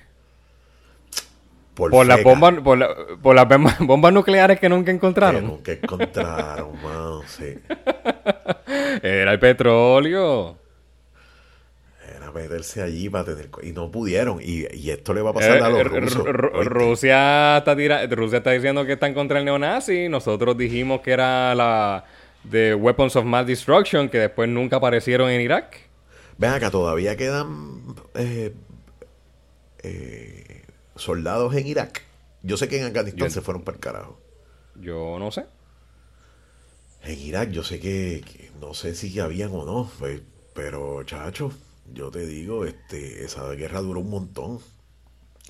Por Por las bombas, por, la- por las *laughs* bombas, nucleares que nunca que encontraron. nunca encontraron, *laughs* mano, sí. Era el petróleo. Era meterse allí para tener... Y no pudieron. Y, y esto le va a pasar Eh, a los eh, rusos. Rusia está diciendo que están contra el neonazi. Nosotros dijimos que era la de Weapons of Mass Destruction, que después nunca aparecieron en Irak. Ven acá, todavía quedan eh, eh, soldados en Irak. Yo sé que en Afganistán Yo- se fueron para el carajo. Yo no sé. En Irak yo sé que, que no sé si habían o no, pues, pero chacho, yo te digo, este, esa guerra duró un montón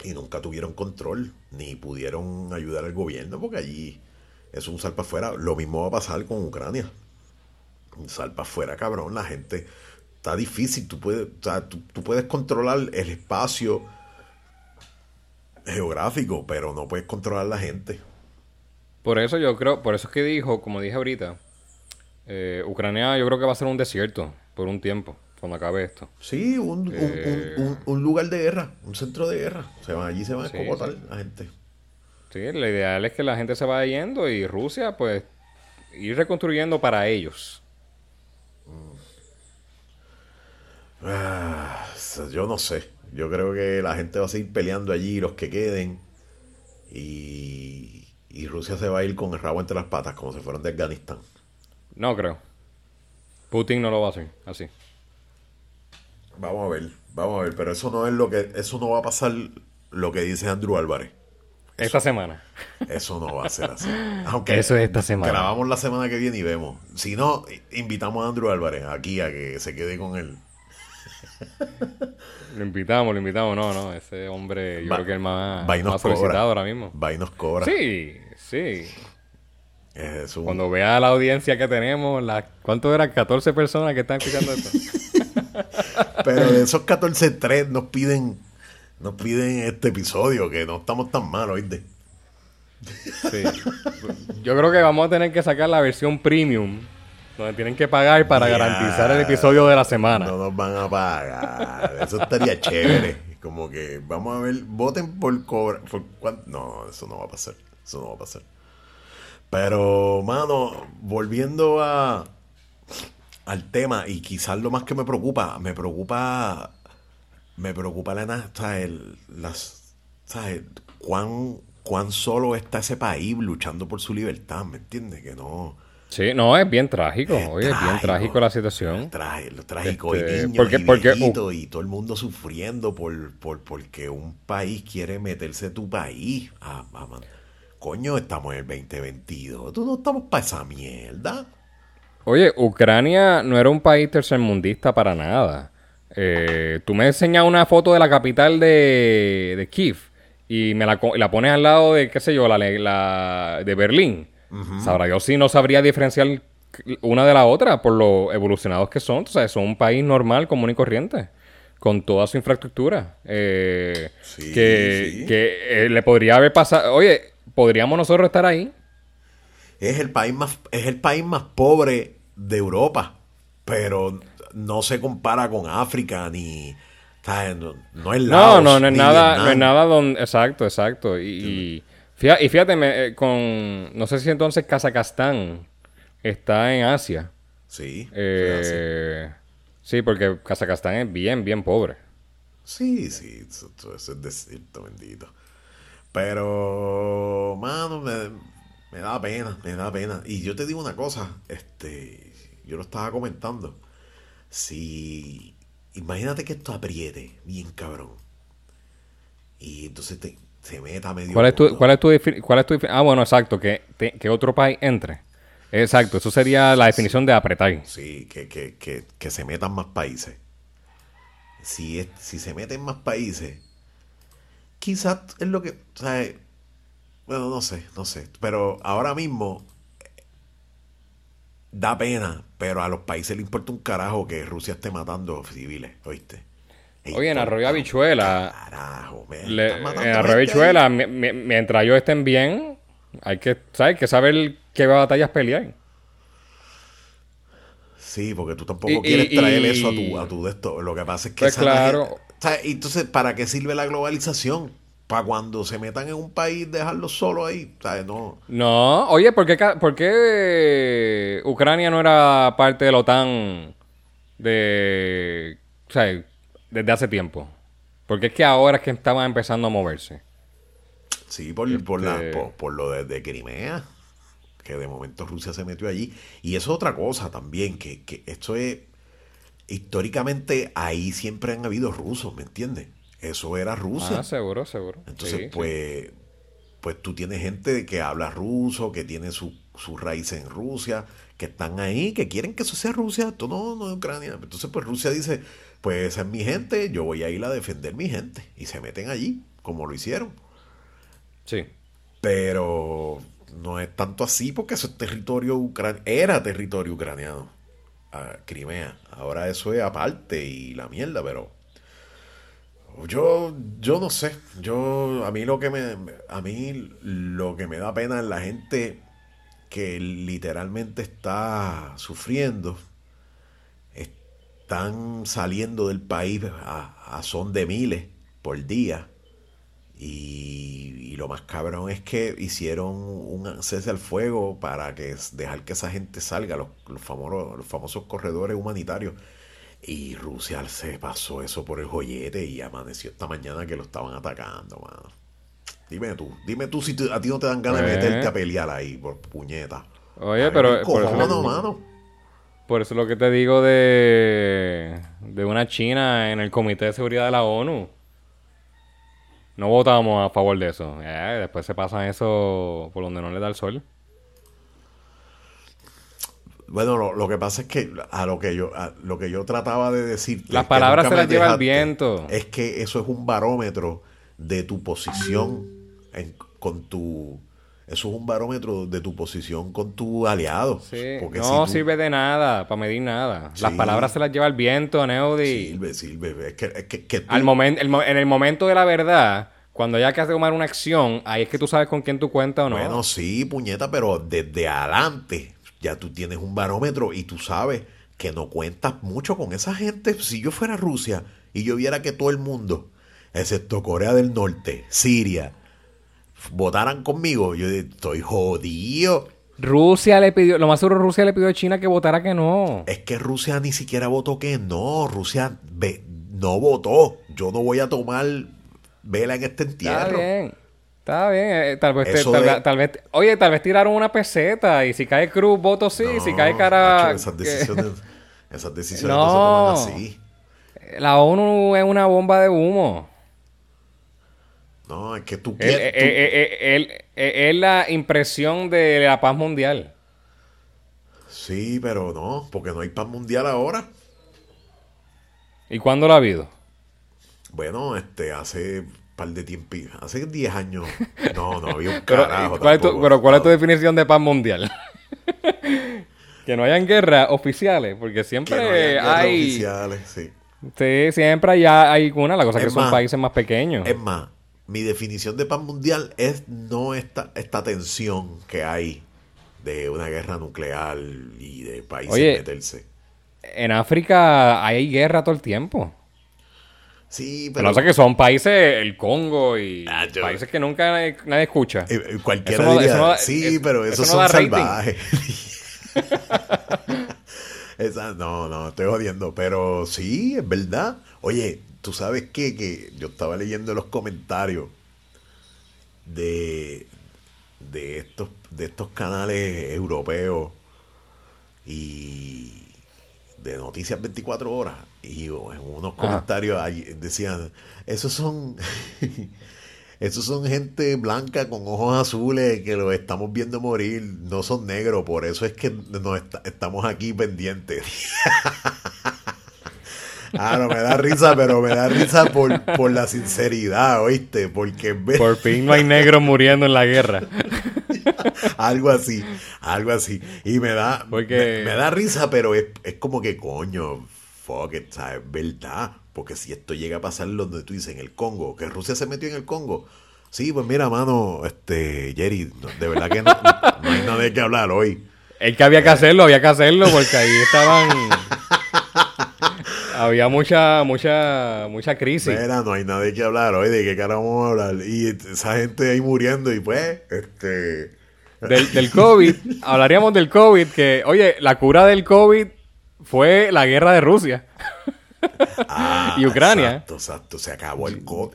y nunca tuvieron control ni pudieron ayudar al gobierno porque allí es un salpa afuera. Lo mismo va a pasar con Ucrania. Un salpa afuera, cabrón, la gente está difícil, tú puedes, o sea, tú, tú puedes controlar el espacio geográfico, pero no puedes controlar la gente. Por eso yo creo, por eso es que dijo, como dije ahorita, eh, Ucrania yo creo que va a ser un desierto por un tiempo, cuando acabe esto. Sí, un, un- Eh. un- un- un lugar de guerra, un centro de guerra. Se van allí, se van a sí. la gente. Sí, lo ideal es que la gente se vaya yendo y Rusia, pues, ir reconstruyendo para ellos. Ah, yo no sé. Yo creo que la gente va a seguir peleando allí, los que queden. Y, y Rusia se va a ir con el rabo entre las patas, como si fueran de Afganistán. No creo. Putin no lo va a hacer así. Vamos a ver, vamos a ver. Pero eso no es lo que, eso no va a pasar lo que dice Andrew Álvarez. Esta semana. Eso no va a ser así. *laughs* Aunque Eso es esta semana. grabamos la semana que viene y vemos. Si no, invitamos a Andrew Álvarez aquí a que se quede con él. *laughs* Lo invitamos, lo invitamos. No, no, ese hombre yo Va- creo que es el más, más solicitado ahora mismo. Va y nos cobra. Sí, sí. Es un- Cuando vea la audiencia que tenemos, la, ¿cuánto eran? 14 personas que están escuchando esto. *laughs* Pero de esos 14-3 nos piden, nos piden este episodio, que no estamos tan mal, ¿oíste? Sí. Yo creo que vamos a tener que sacar la versión premium, donde tienen que pagar para garantizar el episodio de la semana. No nos van a pagar. Eso estaría *laughs* chévere. Como que vamos a ver, voten por cobra. Por No, eso no va a pasar. Eso no va a pasar. Pero, mano, volviendo a al tema, y quizás lo más que me preocupa, me preocupa, me preocupa la ¿sabes? las, ¿sabes? cuán, cuán solo está ese país luchando por su libertad, ¿me entiendes? Que no, Sí, no, es bien trágico. Es Oye, es bien trágico la situación. Lo trágico Este, y niños porque- y porque- viejitos y todo el mundo sufriendo por, por porque un país quiere meterse tu país. Ah, ah. Coño, estamos en el 2022. Tú no estamos para esa mierda. Oye, Ucrania no era un país tercermundista para nada. Eh, tú me enseñas una foto de la capital de, de Kiev y me la, la pones al lado de, qué sé yo, la, la de Berlín. Sabrá yo si no sabría diferenciar una de la otra por lo evolucionados que son. O sea, son un país normal, común y corriente, con toda su infraestructura. Eh, Sí, que sí. que, eh, le podría haber pasado. Oye, podríamos nosotros estar ahí. Es el país más, es el país más pobre de Europa. Pero no se compara con África ni. ¿sabes? No, no es No, Laos, no, no es nada, Vietnam. no es nada donde, exacto, exacto. Y fíjate, y fíjate, me- eh, con, no sé si entonces Kazajstán está en Asia. Sí, Eh, sí, porque Kazajstán es bien, bien pobre. Sí, sí, eso, eso- eso es decirte, bendito. Pero, mano, me, me da pena, me da pena. Y yo te digo una cosa, este, yo lo estaba comentando. Si, imagínate que esto apriete, bien cabrón. Y entonces te, se meta medio ¿Cuál es tu, cuál es tu, cuál es tu Ah, bueno, exacto, que, te- que otro país entre. Exacto, eso sería la definición de apretar. Sí, que, que, que, que se metan más países. Si, es- si se meten más países, quizás es lo que, o sea, Bueno, no sé, no sé. Pero ahora mismo da pena, pero a los países les importa un carajo que Rusia esté matando civiles, ¿oíste? Oye, en Arroyo Habichuela. Carajo, le- en Arroyo Habichuela, mi- mi- mientras ellos estén bien, hay que, ¿sabes? Hay que saber qué batallas pelear. Sí, porque tú tampoco Y- quieres y- traer y- eso a tu, a tu de esto. Lo que pasa es que Pues esa claro. Entonces, ¿para qué sirve la globalización? Para cuando se metan en un país dejarlos solo ahí. ¿sabes? No. No, oye, ¿por qué, por qué Ucrania no era parte de la OTAN de, o sea, desde hace tiempo? Porque es que ahora es que estaban empezando a moverse. Sí, por, por, la- Este- por, por lo de, de Crimea, que de momento Rusia se metió allí. Y eso es otra cosa también, que, que esto es, históricamente ahí siempre han habido rusos, ¿me entiendes? Eso era Rusia. Ah, seguro, seguro. Entonces, Sí, sí. pues, pues tú tienes gente que habla ruso, que tiene su, su raíz en Rusia, que están ahí, que quieren que eso sea Rusia, esto no, no es Ucrania. Entonces, pues Rusia dice, pues esa es mi gente, yo voy a ir a defender mi gente. Y se meten allí, como lo hicieron. Sí. Pero no es tanto así porque eso es territorio ucraniano, era territorio ucraniano, a Crimea. Ahora eso es aparte y la mierda, pero yo yo no sé, yo a mí lo que me a mí lo que me da pena es la gente que literalmente está sufriendo están saliendo del país a, son de miles por día y, y lo más cabrón es que hicieron un cese al fuego para que dejar que esa gente salga, los, los famosos, los famosos corredores humanitarios. Y Rusia se pasó eso por el joyete y amaneció esta mañana que lo estaban atacando, mano. Dime tú, dime tú si a ti no te dan ganas de Eh. meterte a pelear ahí por puñeta. Oye, pero por eso, lo, mano. por eso lo que te digo de, de una China en el Comité de Seguridad de la ONU. No votamos a favor de eso. Eh, después se pasan eso por donde no le da el sol. Bueno, lo, lo que pasa es que a lo que yo a lo que yo trataba de decir Las palabras se las lleva el viento. Es que eso es un barómetro de tu posición en- con tu eso es un barómetro de tu posición con tu aliado. Sí, Porque no si tú- sirve de nada para medir nada. Las palabras se las lleva el viento, Neudi. Sirve, sirve. Es que, es que, que tú- Al momen- el mo- en el momento de la verdad, cuando haya que tomar una acción, ahí es que tú sabes con quién tú cuentas o no. Bueno, sí, puñeta, pero desde adelante ya tú tienes un barómetro y tú sabes que no cuentas mucho con esa gente. Si yo fuera Rusia y yo viera que todo el mundo, excepto Corea del Norte, Siria, votaran conmigo, yo estoy jodido. Rusia le pidió, lo más seguro Rusia le pidió a China que votara que no. Es que Rusia ni siquiera votó que no. Rusia ve- no votó. Yo no voy a tomar vela en este Está entierro. bien. Está bien, eh, tal vez, te- tal, de- tal vez, oye, tal vez tiraron una peseta y si cae Cruz, voto sí, si cae cara... esas decisiones, esas decisiones no. No. se toman así. La ONU es una bomba de humo. No, es que tú Es, quieres. es- es- es la impresión de la paz mundial. Sí, pero no, porque no hay paz mundial ahora. ¿Y cuándo la ha habido? Bueno, este, hace un par de tiempo, hace 10 años. *laughs* No, no había un Pero, carajo. ¿cuál es tu, tampoco. pero ¿cuál es tu definición de paz mundial? *laughs* que no hayan guerras oficiales, porque Que siempre no hay... oficiales, sí. Sí, siempre hay, hay una, la cosa es que son países más pequeños. Es más, mi definición de paz mundial es no esta, esta tensión que hay de una guerra nuclear y de países Oye. meterse. En África hay guerra todo el tiempo. Sí, Pero no sé que son países, el Congo y Ah, yo- países que nunca nadie, nadie escucha. eh, cualquiera Eso no da- diría, eso no da- sí, pero eso esos no son da rating". salvajes. *laughs* Esa, no, no, estoy jodiendo, pero sí, es verdad. Oye, tú sabes qué? que yo estaba leyendo los comentarios de, de estos de estos canales europeos y de noticias 24 horas y en unos comentarios decían esos son *laughs* esos son gente blanca con ojos azules que los estamos viendo morir no son negros por eso es que nos est- estamos aquí pendientes *laughs* Ah, no, me da risa, pero me da risa por, por la sinceridad, ¿oíste? Porque... Por fin no hay negros muriendo en la guerra. algo así, algo así. Y me da, Porque... me, da risa, pero es, es como que coño, fuck it, ¿sabes? Verdad. Porque si esto llega a pasar donde tú dices, en el Congo, que Rusia se metió en el Congo. Sí, pues mira, mano, este, Jerry, de verdad que no, no hay nada de qué hablar hoy. Es que había que hacerlo, había que hacerlo, porque ahí estaban. Había mucha, mucha, mucha crisis. Mira, no hay nada de qué hablar hoy, de qué cara vamos a hablar. Y esa gente ahí muriendo, y pues, este. Del, del COVID, *laughs* hablaríamos del COVID, que, oye, la cura del COVID fue la guerra de Rusia. Ah, *laughs* y Ucrania. Exacto, exacto. Se acabó el COVID.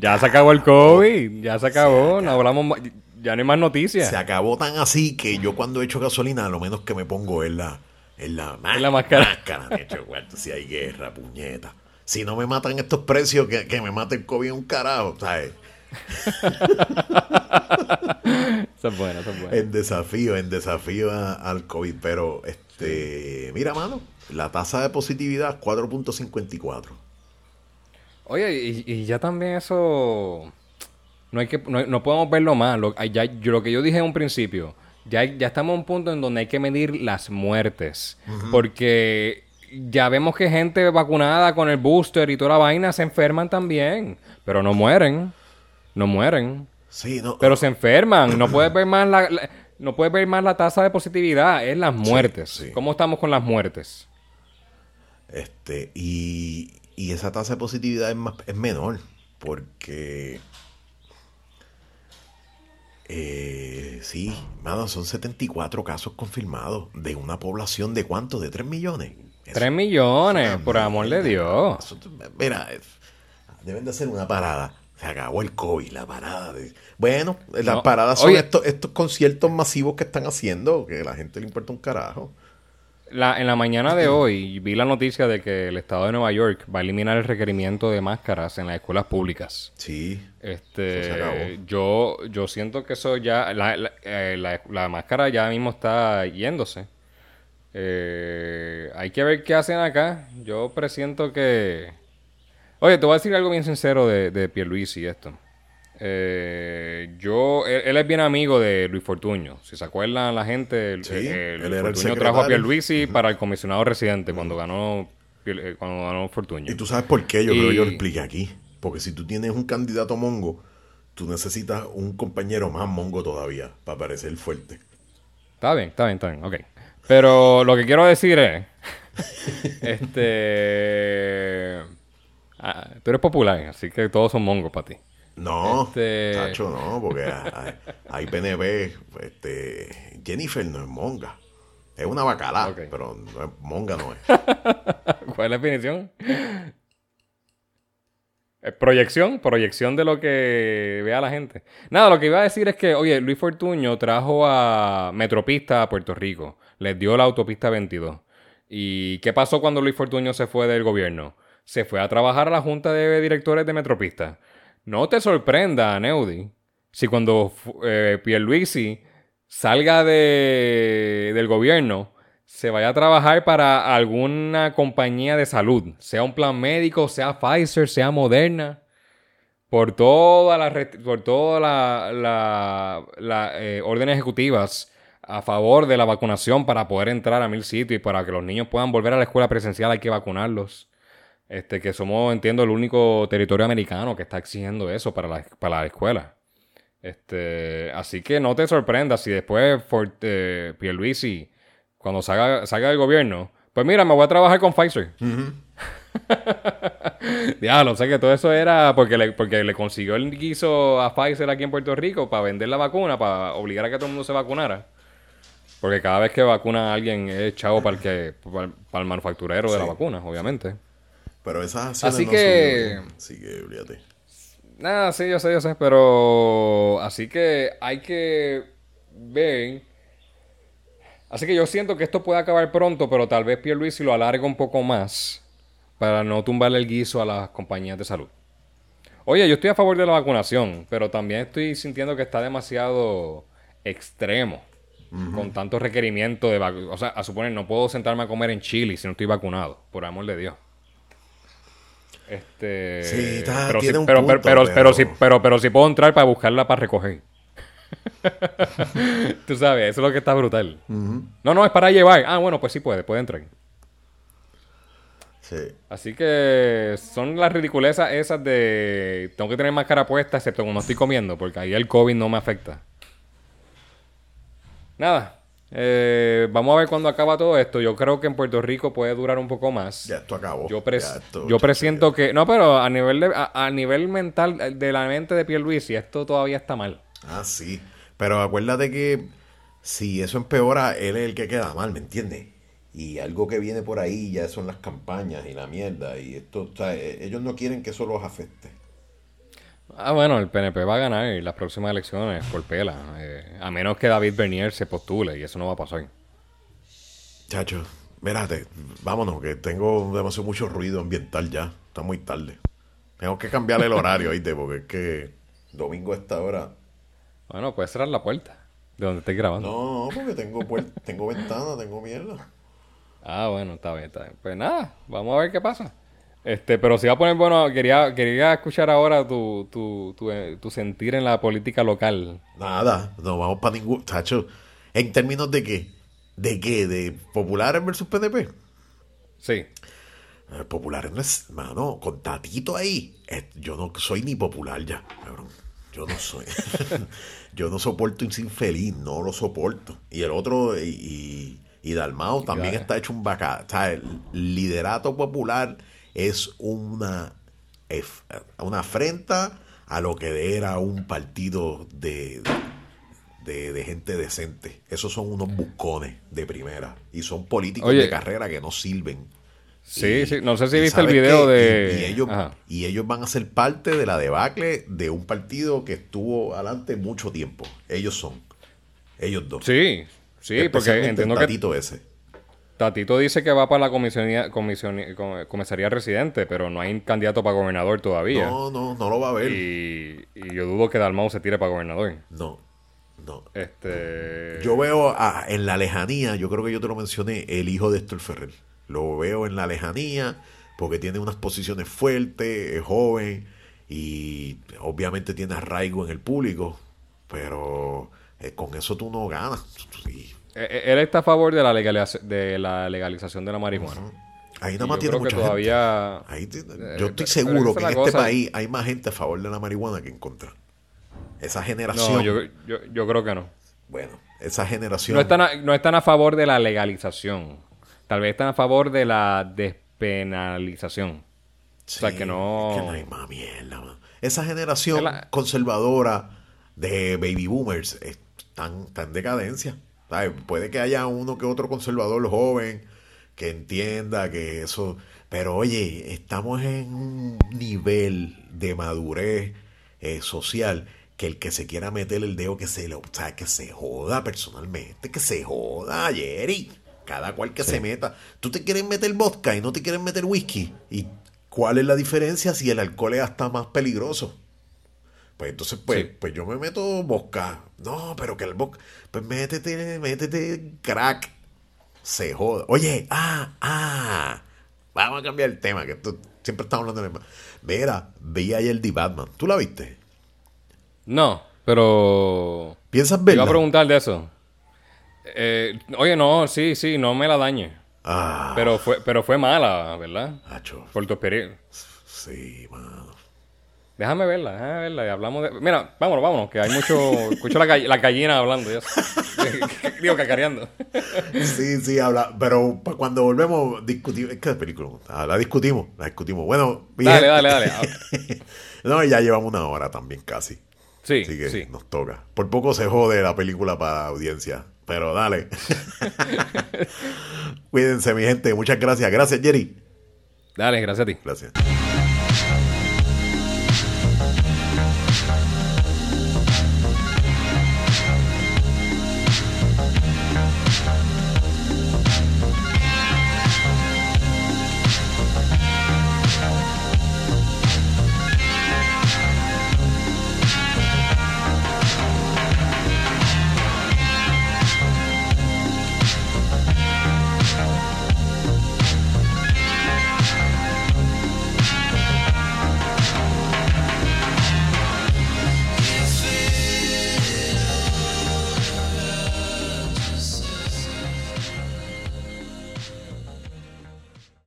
ya se acabó el COVID. Ya se acabó. No hablamos ya no hay más noticias. Se acabó tan así que yo cuando echo gasolina, lo menos que me pongo es la, es la, la máscara. hecho, si hay guerra, puñeta. Si no me matan estos precios, que, que me mate el COVID un carajo, ¿sabes? *laughs* eso es bueno, eso es bueno. En desafío, en desafío al COVID. Pero, este, mira, mano, la tasa de positividad 4.54. Oye, y, y, ya también eso no hay que no, podemos verlo más. Lo, ya, lo que yo dije en un principio, ya, ya estamos en un punto en donde hay que medir las muertes. Porque ya vemos que gente vacunada con el booster y toda la vaina se enferman también. Pero no mueren. No mueren. Sí, no. Pero se enferman. No puedes ver más la, no puedes ver más la tasa de positividad. Es las muertes. ¿Cómo estamos con las muertes? Este, y, y esa tasa de positividad es, más, es menor. Porque eh, sí, mano, son 74 casos confirmados de una población de cuánto, de 3 millones. 3 millones, por amor de Dios. mira, deben de hacer una parada. Se acabó el COVID, la parada. De... Bueno, las paradas son estos, estos conciertos masivos que están haciendo, que a la gente le importa un carajo en la mañana de hoy vi la noticia de que el estado de Nueva York va a eliminar el requerimiento de máscaras en las escuelas públicas. Sí. Este, yo, yo siento que eso ya, la, la, eh, máscara ya mismo está yéndose. Eh, hay que ver qué hacen acá. Yo presiento que... Oye, te voy a decir algo bien sincero de, de Pierluisi esto. Eh, yo, él, es bien amigo de Luis Fortuño. Si se acuerdan la gente, Luis Fortuño trajo a Pierluisi para el comisionado residente cuando ganó eh, cuando ganó Fortuño. Y tú sabes por qué, yo creo que yo lo expliqué aquí. Porque si tú tienes un candidato mongo, tú necesitas un compañero más mongo todavía para parecer fuerte. Está bien, está bien, está bien, ok. Pero lo que quiero decir es, *laughs* este, ah, tú eres popular, así que todos son mongos para ti. No, este... no, porque hay, PNB, este, Jennifer no es monga. Es una bacala, pero monga no es. *laughs* ¿Cuál es la definición? Proyección, proyección de lo que vea la gente. Nada, lo que iba a decir es que, oye, Luis Fortuño trajo a Metropista a Puerto Rico. Les dio la autopista 22. ¿Y qué pasó cuando Luis Fortuño se fue del gobierno? Se fue a trabajar a la junta de directores de Metropista. No te sorprenda, Neudi, si cuando eh, Pierluisi salga de, del gobierno, se vaya a trabajar para alguna compañía de salud, sea un plan médico, sea Pfizer, sea Moderna, por todas las por todas las la, eh, órdenes ejecutivas a favor de la vacunación para poder entrar a mil sitios y para que los niños puedan volver a la escuela presencial hay que vacunarlos. Este, que somos, entiendo, el único territorio americano que está exigiendo eso para la, para la escuela. Este, así que no te sorprendas si después Fort, eh, Pierluisi, cuando salga, salga del gobierno, pues mira, me voy a trabajar con Pfizer. *laughs* Diablo, sé que todo eso era porque le, porque le consiguió el guiso a Pfizer aquí en Puerto Rico para vender la vacuna, para obligar a que todo el mundo se vacunara. Porque cada vez que vacuna a alguien es chavo para el, que, para el manufacturero de la vacuna, obviamente. Pero esas acciones así que... Así que, olvídate. Nada, sí, yo sé, yo sé. Pero así que hay que ver. Así que yo siento que esto puede acabar pronto, pero tal vez Pierluisi lo alargue un poco más para no tumbarle el guiso a las compañías de salud. Oye, yo estoy a favor de la vacunación, pero también estoy sintiendo que está demasiado extremo. Con tantos requerimientos de vacunación. O sea, a suponer, no puedo sentarme a comer en Chile si no estoy vacunado, por amor de Dios. Este, Sí, está- pero, tiene sí, un pero, punto, pero, pero, pero, sí, pero- pero, sí puedo entrar para buscarla para recoger. *laughs* Tú sabes, eso es lo que está brutal. No, no, es para llevar. Ah, bueno, pues sí puede, puede entrar. Sí. Así que son las ridiculezas esas de tengo que tener máscara puesta excepto cuando estoy comiendo, porque ahí el COVID no me afecta. Nada. Eh, vamos a ver cuándo acaba todo esto. Yo creo que en Puerto Rico puede durar un poco más. Ya esto acabó. Yo, pres- Ya esto, yo chacho, presiento que... No, pero a nivel, de, a, a nivel mental de la mente de Pierluisi, esto todavía está mal. Ah, sí. Pero acuérdate que si eso empeora, él es el que queda mal, ¿me entiendes? Y algo que viene por ahí ya son las campañas y la mierda. Y esto, o sea, eh, ellos no quieren que eso los afecte. Ah, bueno, el PNP va a ganar en las próximas elecciones por pela. eh, a menos que David Bernier se postule y eso no va a pasar. Chacho, mírate, vámonos, que tengo demasiado mucho ruido ambiental ya. Está muy tarde. Tengo que cambiar el horario, *laughs* ¿oíste? Porque es que domingo a esta hora. Bueno, puedes cerrar la puerta de donde estés grabando. No, porque tengo puer- tengo ventana, tengo mierda. Ah, bueno, está bien, está bien. Pues nada, vamos a ver qué pasa. Este, pero si va a poner, bueno, quería, quería escuchar ahora tu, tu, tu, eh, tu sentir en la política local. Nada, no vamos para ningún. Chacho, ¿en términos de qué? ¿De qué? ¿De populares versus PNP? Sí. Eh, populares no es, mano, con Tatito ahí. yo no soy ni popular ya, cabrón. Yo no soy. *laughs* yo no soporto un infeliz, no lo soporto. Y el otro, y, y, y Dalmao también Claro. está hecho un bacá. O sea, el liderato popular es una, una afrenta a lo que era un partido de, de, de gente decente. Esos son unos buscones de primera. Y son políticos Oye. de carrera que no sirven. Sí, Y- sí. No sé si viste el ¿sabes video qué? de. Y, y ellos, Ajá. y ellos van a ser parte de la debacle de un partido que estuvo adelante mucho tiempo. Ellos son. Ellos dos. Sí, sí, porque entiendo que ese. Tatito dice que va para la comisionía, comisionía- com- comisaría residente, pero no hay candidato para gobernador todavía. No, no, no lo va a ver. Y, y yo dudo que Dalmau se tire para gobernador. No, no. Este. Yo veo a- en la lejanía, yo creo que yo te lo mencioné, el hijo de Héctor Ferrer. Lo veo en la lejanía porque tiene unas posiciones fuertes, es joven y obviamente tiene arraigo en el público, pero eh, con eso tú no ganas. Y Él está a favor de la, legaliza- de la legalización de la marihuana. ahí Y nada más yo tiene mucha gente. todavía. Ahí te- Eh, yo estoy seguro que en este país hay más gente a favor de la marihuana que en contra. Esa generación, No, yo, yo, yo creo que no. bueno, esa generación. No están, a, no están a favor de la legalización. Tal vez están a favor de la despenalización. sea, que no- es que no hay más mierda, man. Esa generación Es la- conservadora de baby boomers están está en decadencia. Puede que haya uno que otro conservador joven que entienda que eso. Pero oye, estamos en un nivel de madurez eh, social que el que se quiera meter el dedo que se lo, o sea, que se joda personalmente, que se joda, Jerry. Cada cual que se meta. Tú te quieres meter vodka y no te quieres meter whisky. ¿Y cuál es la diferencia si el alcohol es hasta más peligroso? Pues entonces, pues, Sí. pues yo me meto vodka. No, pero que el vodka. Pues métete, métete crack. Se joda. Oye, ah, ah. Vamos a cambiar el tema, que tú siempre estamos hablando de mismo. Mira, vi ayer The Batman. ¿Tú la viste? No, pero. ¿Piensas Te iba verla? a preguntar de eso. Eh, oye, no, sí, sí, no me la dañe. Ah, Pero fue, pero fue mala, ¿verdad? Acho, Por tu experiencia. sí, mano. Déjame verla, déjame verla. Y hablamos de. Mira, vámonos, vámonos, que hay mucho. *laughs* Escucho la, gall- la gallina hablando. Ya. *laughs* Digo, cacareando. *laughs* Sí, sí, habla. Pero cuando volvemos, discutimos. Es que la película, ah, la discutimos, la discutimos. Bueno, Dale, gente- dale, dale. no, ya llevamos una hora también casi. Sí, Así que sí. nos toca. Por poco se jode la película para la audiencia. Pero dale. Cuídense, mi gente. Muchas gracias. Gracias, Jerry. Dale, gracias a ti. Gracias.